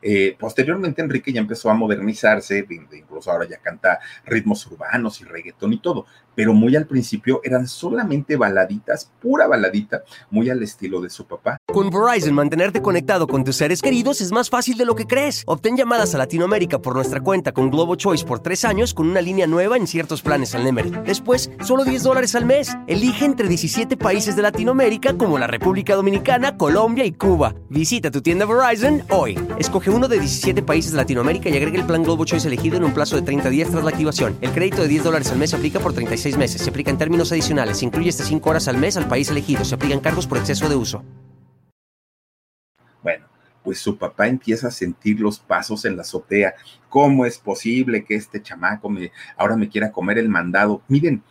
Eh, posteriormente Enrique ya empezó a modernizarse, incluso ahora ya canta ritmos urbanos y reggaetón y todo, pero muy al principio eran solamente baladitas, pura baladita, muy al estilo de su papá. Con Verizon, mantenerte conectado con tus seres queridos es más fácil de lo que crees. Obtén llamadas a Latinoamérica por nuestra cuenta con Globo Choice por tres años con una línea nueva en ciertos planes al Nemery. Después, solo 10 dólares al mes. Elige entre 17 países de Latinoamérica como la República Dominicana, Colombia y Cuba. Visita tu tienda Verizon hoy. Escoge uno de 17 países de Latinoamérica y agrega el plan Globo Choice elegido en un plazo de 30 días tras la activación. El crédito de 10 dólares al mes se aplica por 36 meses. Se aplica en términos adicionales. Se incluye hasta 5 horas al mes al país elegido. Se aplican cargos por exceso de uso. Bueno, pues su papá empieza a sentir los pasos en la azotea. ¿Cómo es posible que este chamaco me, ahora me quiera comer el mandado? Miren,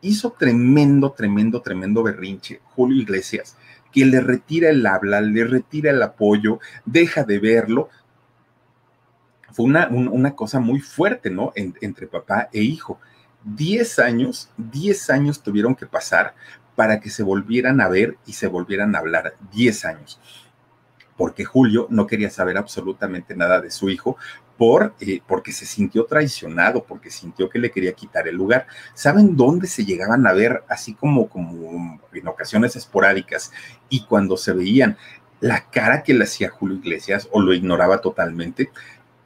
hizo tremendo, tremendo, tremendo berrinche Julio Iglesias, que le retira el habla, le retira el apoyo, deja de verlo. Fue una, una cosa muy fuerte, ¿no? entre papá e hijo. Diez años, diez años tuvieron que pasar para que se volvieran a ver y se volvieran a hablar. Diez años porque Julio no quería saber absolutamente nada de su hijo por, eh, porque se sintió traicionado, porque sintió que le quería quitar el lugar. ¿Saben dónde se llegaban a ver así como, como en ocasiones esporádicas y cuando se veían la cara que le hacía Julio Iglesias o lo ignoraba totalmente?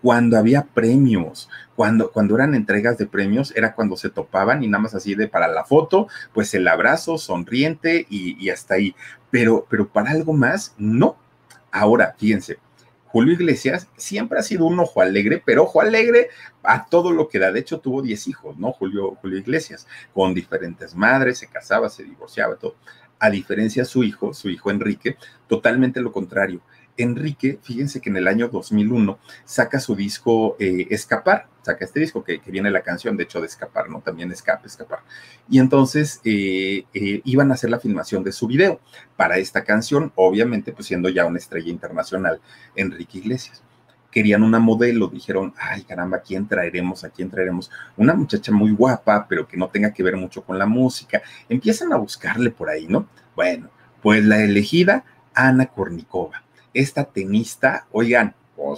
Cuando había premios, cuando, cuando eran entregas de premios, era cuando se topaban y nada más así de para la foto, pues el abrazo sonriente y, y hasta ahí. Pero, pero para algo más, no, Ahora, fíjense, Julio Iglesias siempre ha sido un ojo alegre, pero ojo alegre a todo lo que da. De hecho, tuvo 10 hijos, ¿no? Julio, Julio Iglesias, con diferentes madres, se casaba, se divorciaba, todo. A diferencia de su hijo, su hijo Enrique, totalmente lo contrario. Enrique, fíjense que en el año 2001 saca su disco eh, Escapar, saca este disco que, viene la canción, de hecho, de Escapar, ¿no? También Escape, Escapar. Y entonces eh, eh, iban a hacer la filmación de su video para esta canción, obviamente, pues siendo ya una estrella internacional, Enrique Iglesias. querían una modelo, dijeron, ay caramba, ¿a quién traeremos? ¿A quién traeremos? Una muchacha muy guapa, pero que no tenga que ver mucho con la música. Empiezan a buscarle por ahí, ¿no? Bueno, pues la elegida, Ana Kornikova, esta tenista, oigan,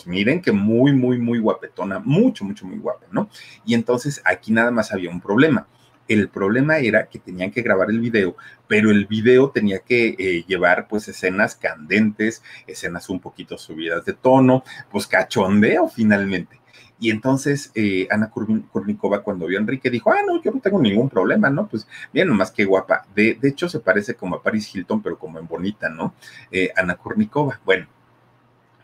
miren que muy, muy, muy guapetona, mucho, mucho, muy guapa, ¿no? Y entonces aquí nada más había un problema. El problema era que tenían que grabar el video, pero el video tenía que eh, llevar pues escenas candentes, escenas un poquito subidas de tono, pues cachondeo finalmente. Y entonces eh, Ana Kurnikova cuando vio a Enrique dijo, ah, no, yo no tengo ningún problema, ¿no? Pues bien, nomás que guapa. De, de hecho se parece como a Paris Hilton, pero como en bonita, ¿no? Eh, Ana Kurnikova. Bueno,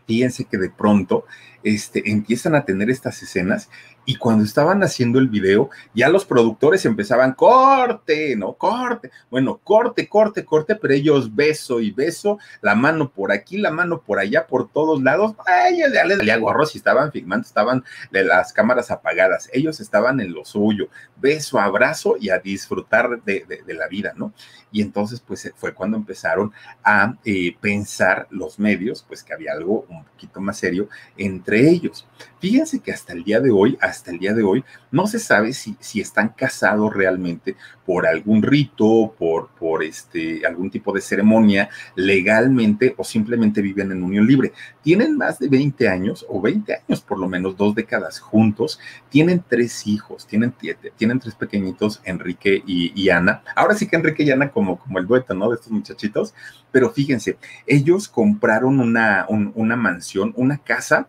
fíjense que de pronto este, empiezan a tener estas escenas y cuando estaban haciendo el video, ya los productores empezaban, corte, ¿no? Corte. Bueno, corte, corte, corte, pero ellos beso y beso, la mano por aquí, la mano por allá, por todos lados. Ay, ya les salía gorro si estaban filmando, estaban de las cámaras apagadas. Ellos estaban en lo suyo. Beso, abrazo y a disfrutar de, la vida, ¿no? Y entonces, pues fue cuando empezaron a eh, pensar los medios, pues que había algo un poquito más serio entre ellos. Fíjense que hasta el día de hoy, hasta el día de hoy, no se sabe si, si están casados realmente por algún rito, por, por este, algún tipo de ceremonia legalmente o simplemente viven en unión libre. Tienen más de 20 años o 20 años, por lo menos dos décadas juntos. Tienen tres hijos, tienen, tienen tres pequeñitos, Enrique y, Ana. Ahora sí que Enrique y Ana como, como el dueto, ¿no? De estos muchachitos. Pero fíjense, ellos compraron una, una mansión, una casa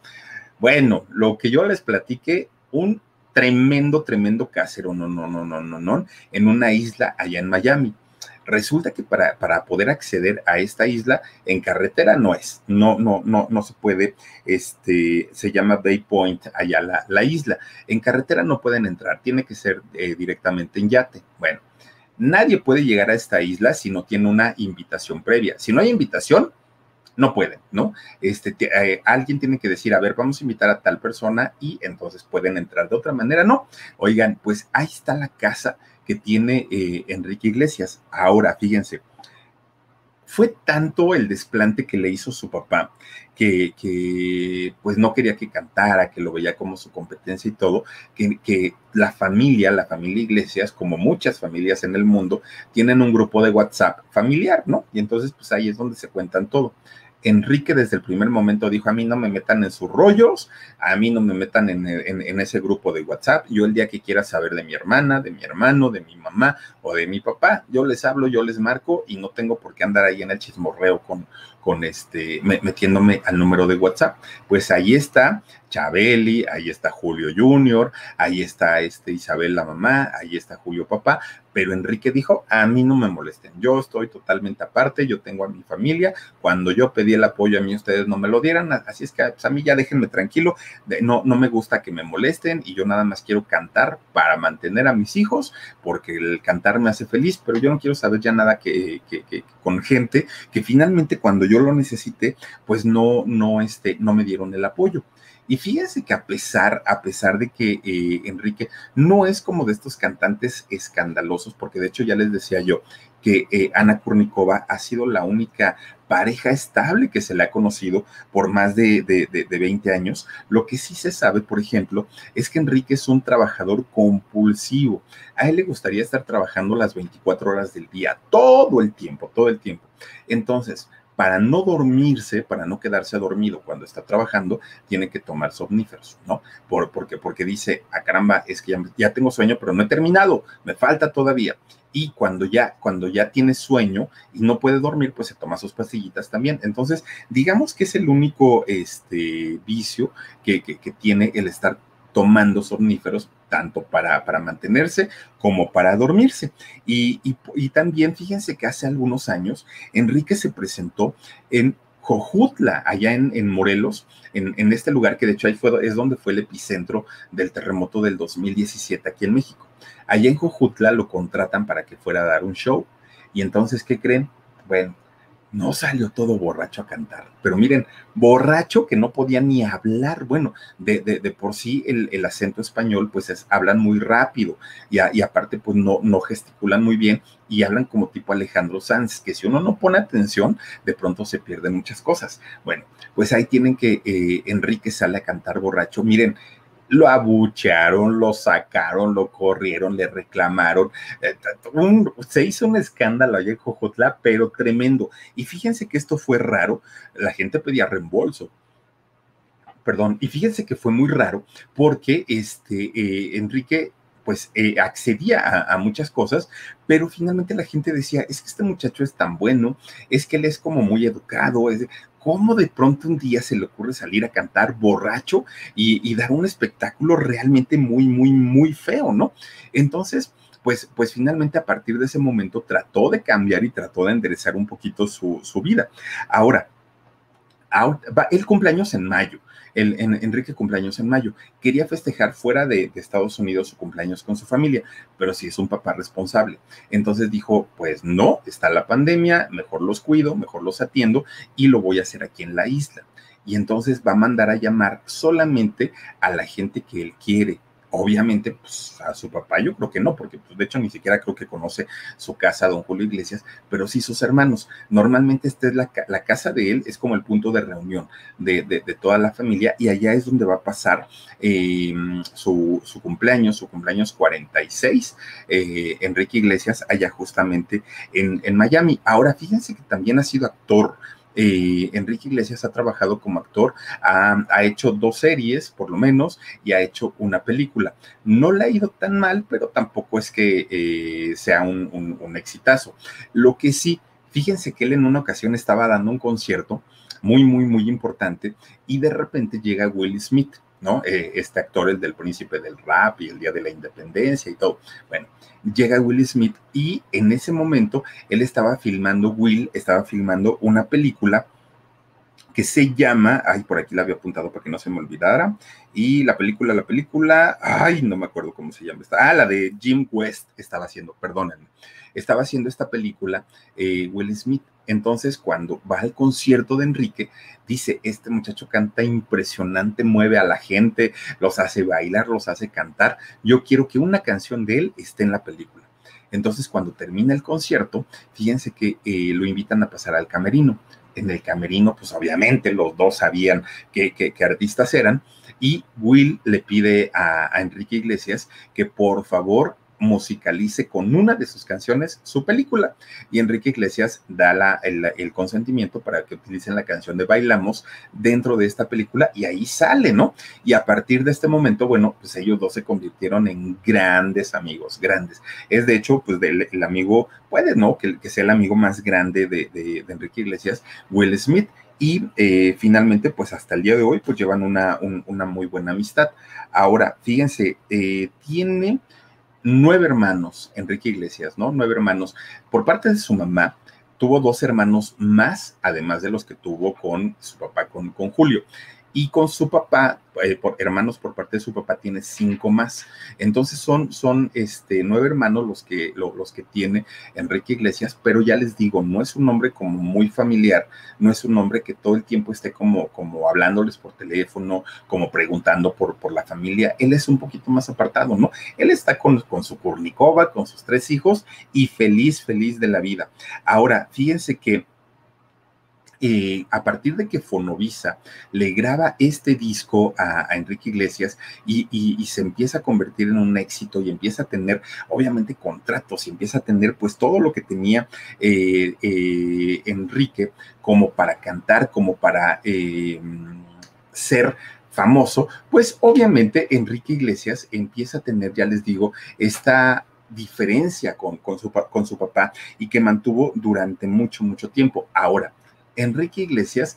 bueno, lo que yo les platiqué, un tremendo, tremendo casero, no, no, no, no, no, no, en una isla allá en Miami. Resulta que para, para poder acceder a esta isla en carretera no es, no, no, no, no se puede, este, se llama Bay Point, allá la, la isla. En carretera no pueden entrar, tiene que ser eh, directamente en yate. Bueno, nadie puede llegar a esta isla si no tiene una invitación previa. Si no hay invitación, no pueden, ¿no? Este, eh, alguien tiene que decir, a ver, vamos a invitar a tal persona y entonces pueden entrar de otra manera, no. Oigan, pues ahí está la casa que tiene eh, Enrique Iglesias. Ahora, fíjense, fue tanto el desplante que le hizo su papá que, pues no quería que cantara, que lo veía como su competencia y todo, que, que, la familia, la familia Iglesias, como muchas familias en el mundo, tienen un grupo de WhatsApp familiar, ¿no? Y entonces pues ahí es donde se cuentan todo. Enrique desde el primer momento dijo, a mí no me metan en sus rollos, a mí no me metan en, ese grupo de WhatsApp, yo el día que quiera saber de mi hermana, de mi hermano, de mi mamá o de mi papá, yo les hablo, yo les marco y no tengo por qué andar ahí en el chismorreo con, con este, metiéndome al número de WhatsApp. Pues ahí está Chabeli, ahí está Julio Junior, ahí está este Isabel la mamá, ahí está Julio papá, pero Enrique dijo, a mí no me molesten, yo estoy totalmente aparte, yo tengo a mi familia, cuando yo pedí el apoyo a mí ustedes no me lo dieran, así es que pues, a mí ya déjenme tranquilo, no, no me gusta que me molesten y yo nada más quiero cantar para mantener a mis hijos, porque el cantar me hace feliz, pero yo no quiero saber ya nada que, con gente que finalmente cuando yo lo necesité, pues no, no, este, no me dieron el apoyo. Y fíjense que a pesar, a pesar de que eh, Enrique no es como de estos cantantes escandalosos, porque de hecho ya les decía yo que eh, Ana Kurnikova ha sido la única pareja estable que se le ha conocido por más de, de, de, 20 años. Lo que sí se sabe, por ejemplo, es que Enrique es un trabajador compulsivo. A él le gustaría estar trabajando las 24 horas del día, todo el tiempo, todo el tiempo. Entonces, para no dormirse, para no quedarse dormido cuando está trabajando, tiene que tomar somníferos, ¿no? Por, porque, porque dice, ah, caramba, es que ya, ya, tengo sueño, pero no he terminado, me falta todavía. Y cuando ya, cuando ya tiene sueño y no puede dormir, pues se toma sus pastillitas también. Entonces, digamos que es el único este, vicio que, que, que tiene el estar tomando somníferos tanto para, para mantenerse como para dormirse. Y, y, también fíjense que hace algunos años Enrique se presentó en Jojutla, allá en, en Morelos, en, en, este lugar que de hecho ahí fue, es donde fue el epicentro del terremoto del 2017 aquí en México. Allá en Jojutla lo contratan para que fuera a dar un show. Y entonces, ¿qué creen? Bueno, no salió todo borracho a cantar, pero miren, borracho que no podía ni hablar. Bueno, de, de, por sí el, acento español, pues es, hablan muy rápido y, y, aparte, pues no, no gesticulan muy bien y hablan como tipo Alejandro Sanz, que si uno no pone atención, de pronto se pierden muchas cosas. Bueno, pues ahí tienen que eh, Enrique sale a cantar borracho. Miren, lo abuchearon, lo sacaron, lo corrieron, le reclamaron. Eh, se hizo un escándalo allá en Jojotla, pero tremendo. Y fíjense que esto fue raro, la gente pedía reembolso. Perdón, y fíjense que fue muy raro porque este eh, Enrique pues eh, accedía a, muchas cosas, pero finalmente la gente decía, es que este muchacho es tan bueno, es que él es como muy educado, es, ¿cómo de pronto un día se le ocurre salir a cantar borracho y, dar un espectáculo realmente muy, muy, muy feo, ¿no? Entonces, pues, pues finalmente a partir de ese momento trató de cambiar y trató de enderezar un poquito su, su vida. Ahora, el cumpleaños en mayo el, Enrique cumpleaños en mayo. Quería festejar fuera de, Estados Unidos su cumpleaños con su familia, pero sí es un papá responsable. Entonces dijo, pues no, está la pandemia, mejor los cuido, mejor los atiendo y lo voy a hacer aquí en la isla. Y entonces va a mandar a llamar solamente a la gente que él quiere, Obviamente, pues a su papá yo creo que no, porque pues, de hecho ni siquiera creo que conoce su casa, don Julio Iglesias, pero sí sus hermanos. Normalmente esta es la, casa de él, es como el punto de reunión de, toda la familia y allá es donde va a pasar em, su, cumpleaños, su cumpleaños 46, eh, Enrique Iglesias, allá justamente en, en Miami. Ahora, fíjense que también ha sido actor eh, Enrique Iglesias ha trabajado como actor, ha, hecho dos series por lo menos y ha hecho una película. No le ha ido tan mal, pero tampoco es que eh, sea un, un exitazo. Lo que sí, fíjense que él en una ocasión estaba dando un concierto muy, muy, muy importante y de repente llega Will Smith. ¿No? Eh, este actor, el del príncipe del rap y el día de la independencia y todo. Bueno, llega Will Smith y en ese momento él estaba filmando, Will estaba filmando una película que se llama, ay, por aquí la había apuntado para que no se me olvidara, y la película, la película, ay, no me acuerdo cómo se llama, ah, la de Jim West estaba haciendo, perdónenme, estaba haciendo esta película eh, Will Smith. Entonces, cuando va al concierto de Enrique, dice, este muchacho canta impresionante, mueve a la gente, los hace bailar, los hace cantar. Yo quiero que una canción de él esté en la película. Entonces, cuando termina el concierto, fíjense que eh, lo invitan a pasar al camerino. En el camerino, pues obviamente los dos sabían qué, artistas eran. Y Will le pide a Enrique Iglesias que por favor musicalice con una de sus canciones su película. Y Enrique Iglesias da el, consentimiento para que utilicen la canción de Bailamos dentro de esta película y ahí sale, ¿no? Y a partir de este momento, bueno, pues ellos dos se convirtieron en grandes amigos, grandes. Es de hecho, pues del, el amigo, puede, ¿no? Que, que sea el amigo más grande de, Enrique Iglesias, Will Smith y eh, finalmente, pues hasta el día de hoy, pues llevan una, una muy buena amistad. Ahora, fíjense, eh, tiene nueve hermanos, Enrique Iglesias, ¿no? Nueve hermanos. Por parte de su mamá, tuvo dos hermanos más, además de los que tuvo con su papá, con, con Julio. Y con su papá, eh, por, hermanos por parte de su papá, tiene cinco más. Entonces son, son este, nueve hermanos los que, los que tiene Enrique Iglesias, pero ya les digo, no es un nombre como muy familiar, no es un nombre que todo el tiempo esté como, como hablándoles por teléfono, como preguntando por, por la familia. Él es un poquito más apartado, ¿no? Él está con, con su Kurnikova, con sus tres hijos y feliz, feliz de la vida. Ahora, fíjense que eh, a partir de que Fonovisa le graba este disco a, Enrique Iglesias y, se empieza a convertir en un éxito y empieza a tener, obviamente, contratos y empieza a tener pues todo lo que tenía eh, eh, Enrique como para cantar, como para ser famoso, pues obviamente Enrique Iglesias empieza a tener, ya les digo, esta diferencia con, su papá y que mantuvo durante mucho, mucho tiempo. Ahora, Enrique Iglesias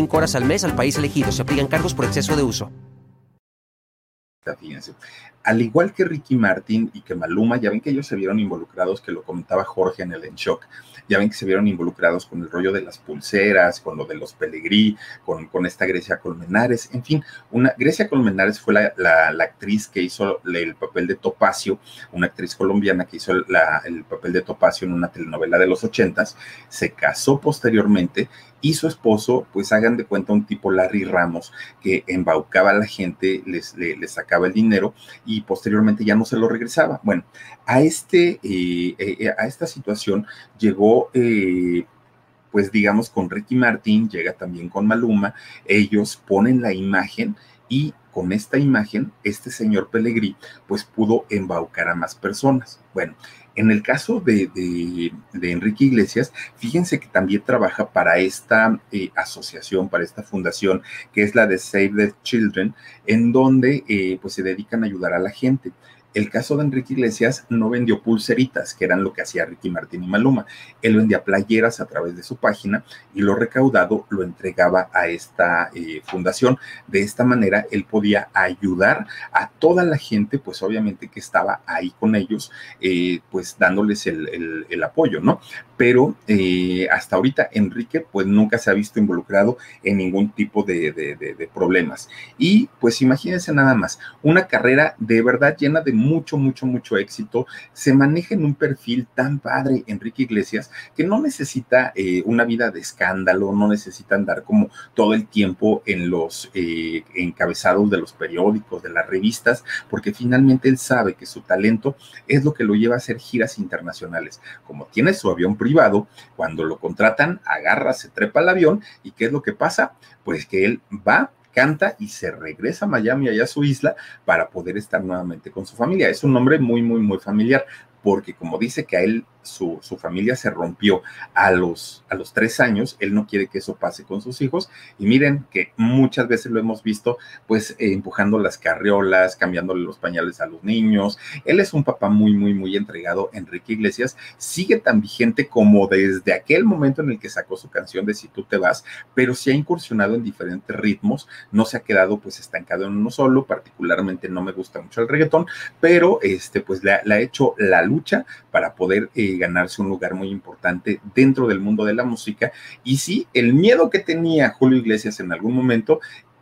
5 horas al mes al país elegido. Se aplican cargos por exceso de uso. Al igual que Ricky Martin y que Maluma, ya ven que ellos se vieron involucrados, que lo comentaba Jorge en el En Shock, ya ven que se vieron involucrados con el rollo de las pulseras, con lo de los Pelegrí, con, con esta Grecia Colmenares, en fin, una, Grecia Colmenares fue la, la, actriz que hizo el papel de Topacio, una actriz colombiana que hizo el papel de Topacio en una telenovela de los ochentas, se casó posteriormente y su esposo, pues hagan de cuenta un tipo Larry Ramos que embaucaba a la gente, les, les, sacaba el dinero posteriormente ya no se lo regresaba. Bueno, a, este, eh, eh, a esta situación llegó... Eh, pues digamos con Ricky Martin, llega también con Maluma, ellos ponen la imagen y con esta imagen, este señor Pellegrí, pues pudo embaucar a más personas. Bueno, en el caso de, de, Enrique Iglesias, fíjense que también trabaja para esta eh, asociación, para esta fundación, que es la de Save the Children, en donde eh, pues se dedican a ayudar a la gente. El caso de Enrique Iglesias no vendió pulseritas, que eran lo que hacía Ricky Martín y Maluma. Él vendía playeras a través de su página y lo recaudado lo entregaba a esta eh, fundación. De esta manera, él podía ayudar a toda la gente, pues obviamente que estaba ahí con ellos, eh, pues dándoles el, apoyo, ¿no? Pero eh, hasta ahorita Enrique, pues nunca se ha visto involucrado en ningún tipo de, problemas. Y pues imagínense nada más, una carrera de verdad llena de mucho, mucho, mucho éxito, se maneja en un perfil tan padre, Enrique Iglesias, que no necesita eh, una vida de escándalo, no necesita andar como todo el tiempo en los eh, encabezados de los periódicos, de las revistas, porque finalmente él sabe que su talento es lo que lo lleva a hacer giras internacionales. Como tiene su avión privado, cuando lo contratan, agarra, se trepa al avión y ¿qué es lo que pasa? Pues que él va canta y se regresa a Miami, allá a su isla, para poder estar nuevamente con su familia. Es un nombre muy, muy, muy familiar, porque como dice que a él su, su, familia se rompió a los, a los tres años, él no quiere que eso pase con sus hijos. Y miren que muchas veces lo hemos visto, pues eh, empujando las carriolas, cambiándole los pañales a los niños. Él es un papá muy, muy, muy entregado. Enrique Iglesias sigue tan vigente como desde aquel momento en el que sacó su canción de Si tú te vas, pero se ha incursionado en diferentes ritmos, no se ha quedado pues estancado en uno solo, particularmente no me gusta mucho el reggaetón, pero este pues le ha, le ha hecho la lucha para poder eh, ganarse un lugar muy importante dentro del mundo de la música. Y sí, el miedo que tenía Julio Iglesias en algún momento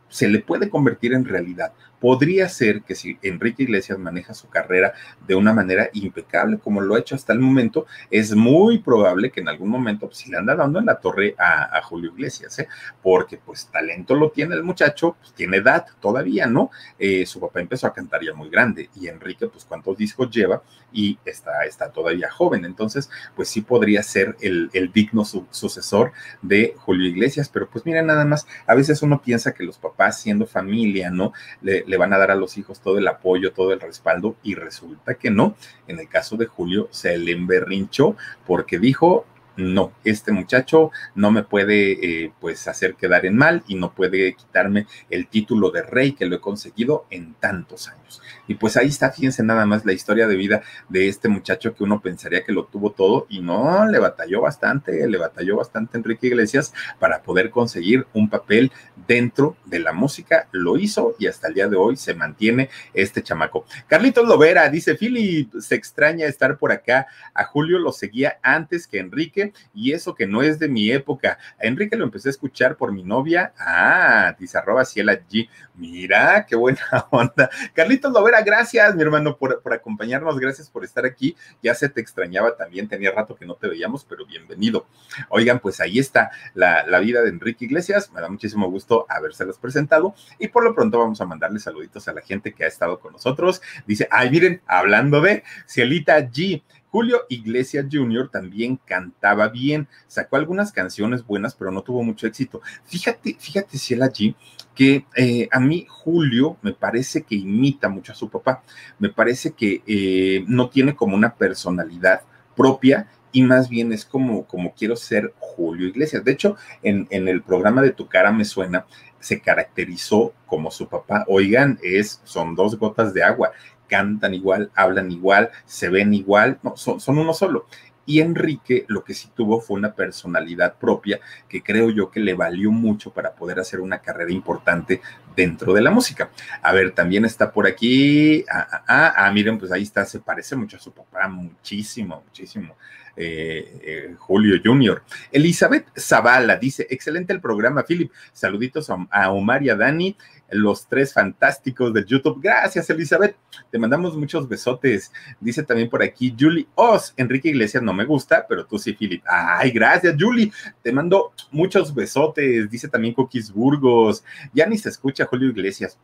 se le puede convertir en realidad. Podría ser que si Enrique Iglesias maneja su carrera de una manera impecable como lo ha hecho hasta el momento, es muy probable que en algún momento pues, si le anda dando en la torre a, Julio Iglesias, ¿eh? porque pues talento lo tiene el muchacho, pues tiene edad todavía, ¿no? Eh, su papá empezó a cantar ya muy grande y Enrique pues cuántos discos lleva y está, está todavía joven, entonces pues sí podría ser el, el digno su, sucesor de Julio Iglesias, pero pues miren nada más, a veces uno piensa que los papás siendo familia, ¿no? Le, le van a dar a los hijos todo el apoyo, todo el respaldo, y resulta que no. En el caso de Julio se le emberrinchó porque dijo, no, este muchacho no me puede eh, pues hacer quedar en mal y no puede quitarme el título de rey que lo he conseguido en tantos años. Y pues ahí está, fíjense nada más la historia de vida de este muchacho que uno pensaría que lo tuvo todo y no, le batalló bastante, le batalló bastante Enrique Iglesias para poder conseguir un papel dentro de la música, lo hizo y hasta el día de hoy se mantiene este chamaco. Carlitos Lovera dice, Philip, se extraña estar por acá, a Julio lo seguía antes que Enrique y eso que no es de mi época. A Enrique lo empecé a escuchar por mi novia. Ah, dice arroba Ciela G. Mira, qué buena [laughs] onda. Carlitos Lovera, gracias, mi hermano, por, por, acompañarnos. Gracias por estar aquí. Ya se te extrañaba también. Tenía rato que no te veíamos, pero bienvenido. Oigan, pues ahí está la, la vida de Enrique Iglesias. Me da muchísimo gusto habérselos presentado. Y por lo pronto vamos a mandarle saluditos a la gente que ha estado con nosotros. Dice, ay, miren, hablando de Cielita G Julio Iglesias Jr. también cantaba bien, sacó algunas canciones buenas, pero no tuvo mucho éxito. Fíjate, fíjate, Ciela allí que eh, a mí Julio me parece que imita mucho a su papá, me parece que eh, no tiene como una personalidad propia y más bien es como, como quiero ser Julio Iglesias. De hecho, en, en el programa de Tu cara me suena, se caracterizó como su papá. Oigan, es, son dos gotas de agua cantan igual, hablan igual, se ven igual, son, son uno solo. Y Enrique lo que sí tuvo fue una personalidad propia que creo yo que le valió mucho para poder hacer una carrera importante dentro de la música. A ver, también está por aquí. Ah, ah, ah, ah miren, pues ahí está, se parece mucho a su papá, muchísimo, muchísimo. Eh, eh, Julio Junior. Elizabeth Zavala dice, excelente el programa, Philip. Saluditos a Omar y a Dani los tres fantásticos de YouTube. Gracias, Elizabeth. Te mandamos muchos besotes. Dice también por aquí Julie Oz. Enrique Iglesias no me gusta, pero tú sí, Philip. Ay, gracias, Julie. Te mando muchos besotes. Dice también Cookies Burgos. Ya ni se escucha Julio Iglesias.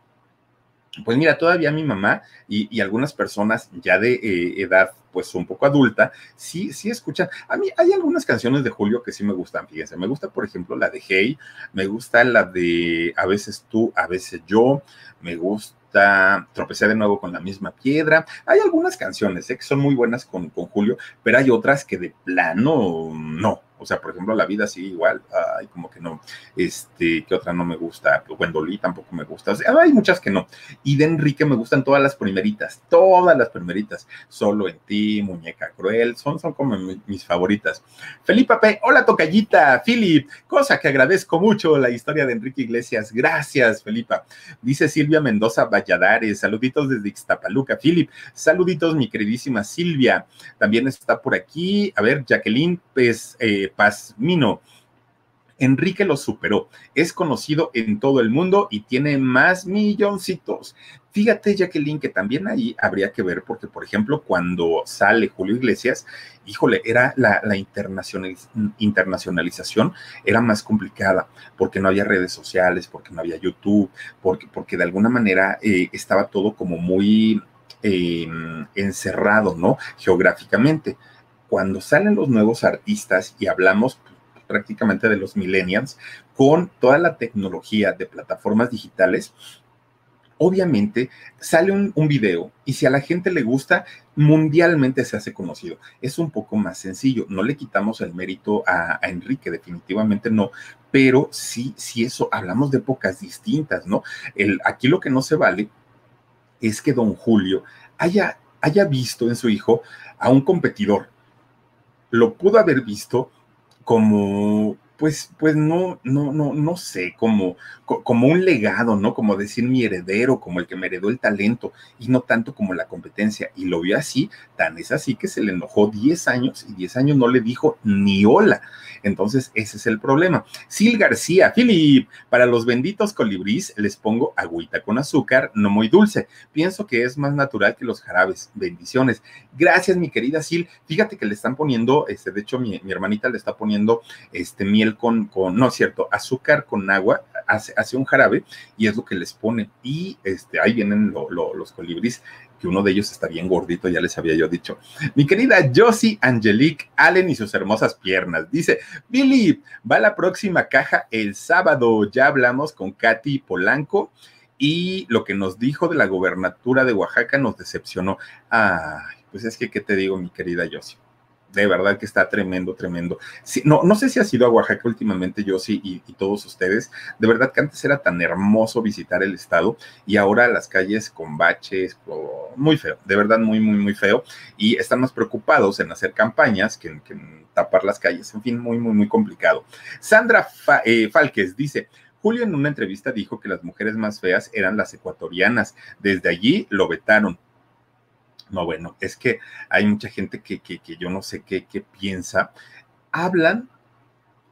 Pues mira, todavía mi mamá y, algunas personas ya de eh, edad pues un poco adulta, sí, sí escuchan. A mí hay algunas canciones de Julio que sí me gustan, fíjense. Me gusta, por ejemplo, la de Hey, me gusta la de A veces tú, a veces yo, me gusta Tropecé de nuevo con la misma piedra. Hay algunas canciones ¿eh? que son muy buenas con, con Julio, pero hay otras que de plano no. O sea, por ejemplo, la vida sigue igual, ay, como que no, este, ¿qué otra no me gusta? Wendolí tampoco me gusta, hay muchas que no. Y de Enrique me gustan todas las primeritas, todas las primeritas, Solo en ti, Muñeca Cruel, son, son como mis favoritas. Felipe P, hola tocallita, Philip, cosa que agradezco mucho la historia de Enrique Iglesias, gracias, Felipa. Dice Silvia Mendoza Valladares, saluditos desde Ixtapaluca, Philip, saluditos mi queridísima Silvia, también está por aquí, a ver, Jacqueline, pues, eh, Pazmino. Enrique lo superó, es conocido en todo el mundo y tiene más milloncitos. Fíjate, Jacqueline, que también ahí habría que ver, porque, por ejemplo, cuando sale Julio Iglesias, híjole, era la, internacionalización era más complicada, porque no había redes sociales, porque no había YouTube, porque, porque de alguna manera eh, estaba todo como muy em, encerrado, ¿no? Geográficamente cuando salen los nuevos artistas y hablamos prácticamente de los millennials, con toda la tecnología de plataformas digitales, obviamente sale un, video y si a la gente le gusta, mundialmente se hace conocido. Es un poco más sencillo. No le quitamos el mérito a, Enrique, definitivamente no, pero sí, sí eso, hablamos de épocas distintas, ¿no? El, aquí lo que no se vale es que don Julio haya, haya visto en su hijo a un competidor, lo pudo haber visto como pues, pues no, no, no, no sé, como, como un legado, ¿no? Como decir mi heredero, como el que me heredó el talento, y no tanto como la competencia. Y lo vio así, tan es así que se le enojó 10 años y 10 años no le dijo ni hola. Entonces, ese es el problema. Sil García, Philip, para los benditos colibrís les pongo agüita con azúcar, no muy dulce. Pienso que es más natural que los jarabes. Bendiciones. Gracias, mi querida Sil. Fíjate que le están poniendo, este, de hecho, mi, mi hermanita le está poniendo este miel con, no es cierto, azúcar con agua, hace, hace, un jarabe y es lo que les pone. Y este, ahí vienen los colibris, que uno de ellos está bien gordito, ya les había yo dicho. Mi querida Josie Angelique Allen y sus hermosas piernas. Dice, Billy, va la próxima caja el sábado. Ya hablamos con Katy Polanco y lo que nos dijo de la gobernatura de Oaxaca nos decepcionó. Ay, pues es que, ¿qué te digo, mi querida Josie? De verdad que está tremendo, tremendo. no, no sé si ha sido a Oaxaca últimamente, yo sí, y, todos ustedes. De verdad que antes era tan hermoso visitar el estado y ahora las calles con baches, muy feo, de verdad muy, muy, muy feo. Y están más preocupados en hacer campañas que en, tapar las calles. En fin, muy, muy, muy complicado. Sandra eh, Falques dice, Julio en una entrevista dijo que las mujeres más feas eran las ecuatorianas. Desde allí lo vetaron. No, bueno, es que hay mucha gente que, que, yo no sé qué, qué piensa. Hablan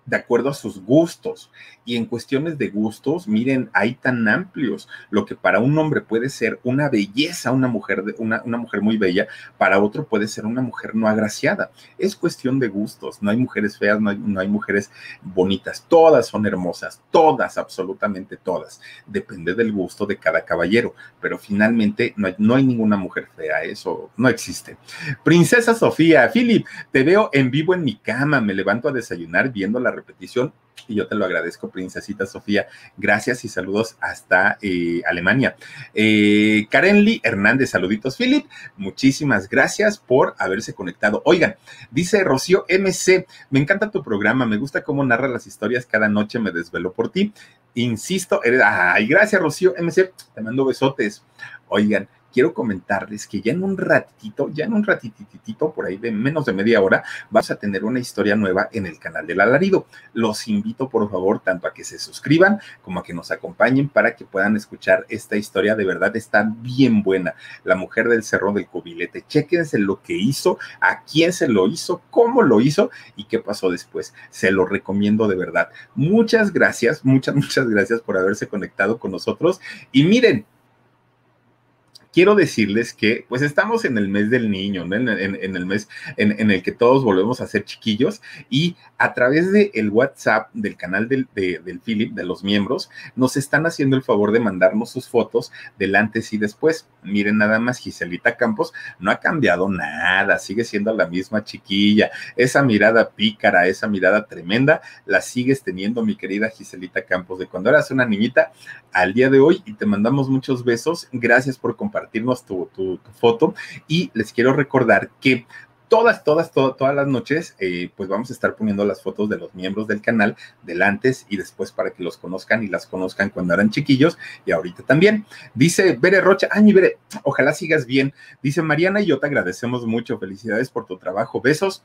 de acuerdo a sus gustos. Y en cuestiones de gustos, miren, hay tan amplios. Lo que para un hombre puede ser una belleza, una mujer, una, una mujer muy bella, para otro puede ser una mujer no agraciada. Es cuestión de gustos. No hay mujeres feas, no hay, no hay mujeres bonitas. Todas son hermosas, todas, absolutamente todas. Depende del gusto de cada caballero. Pero finalmente no hay, no hay ninguna mujer fea. Eso no existe. Princesa Sofía, Philip, te veo en vivo en mi cama. Me levanto a desayunar viendo la repetición y yo te lo agradezco, princesita Sofía. Gracias y saludos hasta eh, Alemania. Eh, Karen Lee Hernández, saluditos, Philip. Muchísimas gracias por haberse conectado. Oigan, dice Rocío MC, me encanta tu programa, me gusta cómo narra las historias, cada noche me desvelo por ti. Insisto, eres, ay, gracias Rocío MC, te mando besotes. Oigan, quiero comentarles que ya en un ratito, ya en un ratititito, por ahí de menos de media hora, vamos a tener una historia nueva en el canal del alarido. Los invito, por favor, tanto a que se suscriban como a que nos acompañen para que puedan escuchar esta historia. De verdad está bien buena. La mujer del cerro del cubilete. Chéquense lo que hizo, a quién se lo hizo, cómo lo hizo y qué pasó después. Se lo recomiendo de verdad. Muchas gracias, muchas, muchas gracias por haberse conectado con nosotros. Y miren, quiero decirles que pues estamos en el mes del niño, en, el mes en, el que todos volvemos a ser chiquillos y a través del el WhatsApp del canal del, del Philip, de los miembros, nos están haciendo el favor de mandarnos sus fotos del antes y después. Miren nada más, Giselita Campos no ha cambiado nada, sigue siendo la misma chiquilla. Esa mirada pícara, esa mirada tremenda, la sigues teniendo, mi querida Giselita Campos, de cuando eras una niñita al día de hoy y te mandamos muchos besos. Gracias por compartir compartirnos tu, foto y les quiero recordar que todas, todas, todas las noches, eh, pues vamos a estar poniendo las fotos de los miembros del canal del antes y después para que los conozcan y las conozcan cuando eran chiquillos y ahorita también. Dice Bere Rocha, ay, Bere, ojalá sigas bien. Dice Mariana y yo te agradecemos mucho. Felicidades por tu trabajo. Besos.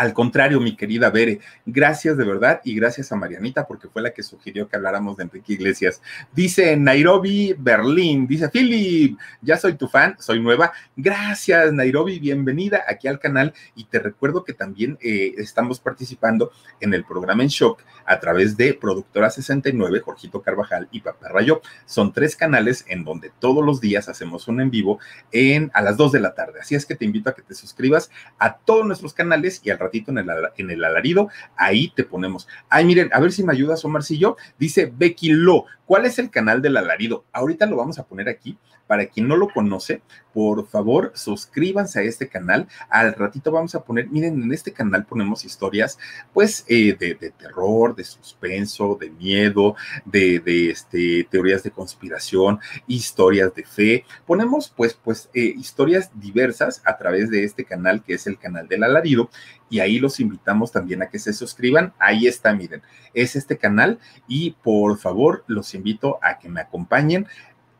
Al contrario, mi querida Bere, gracias de verdad y gracias a Marianita porque fue la que sugirió que habláramos de Enrique Iglesias. Dice Nairobi, Berlín, dice Philip, ya soy tu fan, soy nueva. Gracias, Nairobi, bienvenida aquí al canal y te recuerdo que también eh, estamos participando en el programa En Shock a través de Productora 69, Jorgito Carvajal y Papá Rayo. Son tres canales en donde todos los días hacemos un en vivo en, a las 2 de la tarde. Así es que te invito a que te suscribas a todos nuestros canales y al en el, alarido, ahí te ponemos. Ay, miren, a ver si me ayudas, Omarcillo. Dice Becky Lo, ¿cuál es el canal del alarido? Ahorita lo vamos a poner aquí. Para quien no lo conoce, por favor, suscríbanse a este canal. Al ratito vamos a poner, miren, en este canal ponemos historias, pues, eh, de, terror, de suspenso, de miedo, de, este, teorías de conspiración, historias de fe. Ponemos, pues, pues, eh, historias diversas a través de este canal que es el canal del alarido y ahí los invitamos también a que se suscriban. Ahí está, miren, es este canal y por favor los invito a que me acompañen.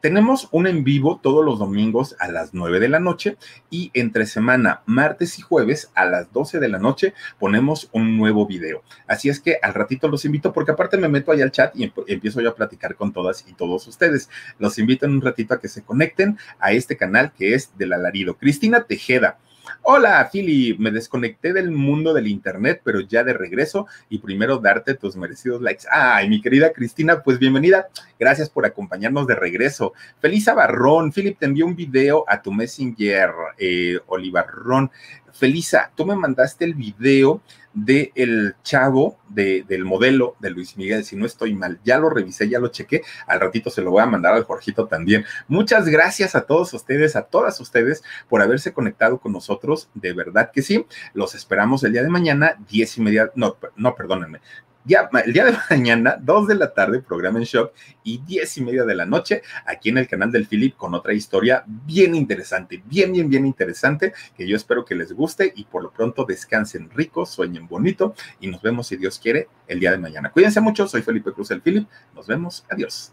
Tenemos un en vivo todos los domingos a las 9 de la noche y entre semana, martes y jueves a las 12 de la noche ponemos un nuevo video. Así es que al ratito los invito porque aparte me meto ahí al chat y empiezo yo a platicar con todas y todos ustedes. Los invito en un ratito a que se conecten a este canal que es del alarido. Cristina Tejeda Hola, Philip, me desconecté del mundo del Internet, pero ya de regreso y primero darte tus merecidos likes. Ay, mi querida Cristina, pues bienvenida. Gracias por acompañarnos de regreso. Feliz Barrón, Philip te envió un video a tu Messenger, eh, Olivarrón. Felisa, tú me mandaste el video del el chavo, de, del modelo de Luis Miguel, si no estoy mal. Ya lo revisé, ya lo chequé. Al ratito se lo voy a mandar al Jorgito también. Muchas gracias a todos ustedes, a todas ustedes, por haberse conectado con nosotros. De verdad que sí. Los esperamos el día de mañana, diez y media. No, no, perdónenme el día de [laughs] mañana, 2 de la tarde, programa en shock y 10 y media de la noche, aquí en el canal del Philip con otra historia bien interesante, bien, bien, bien interesante, que yo espero que les guste y por lo pronto descansen rico, sueñen bonito y nos vemos, si Dios quiere, el día de mañana. Cuídense mucho, soy Felipe Cruz el Philip, nos vemos, adiós.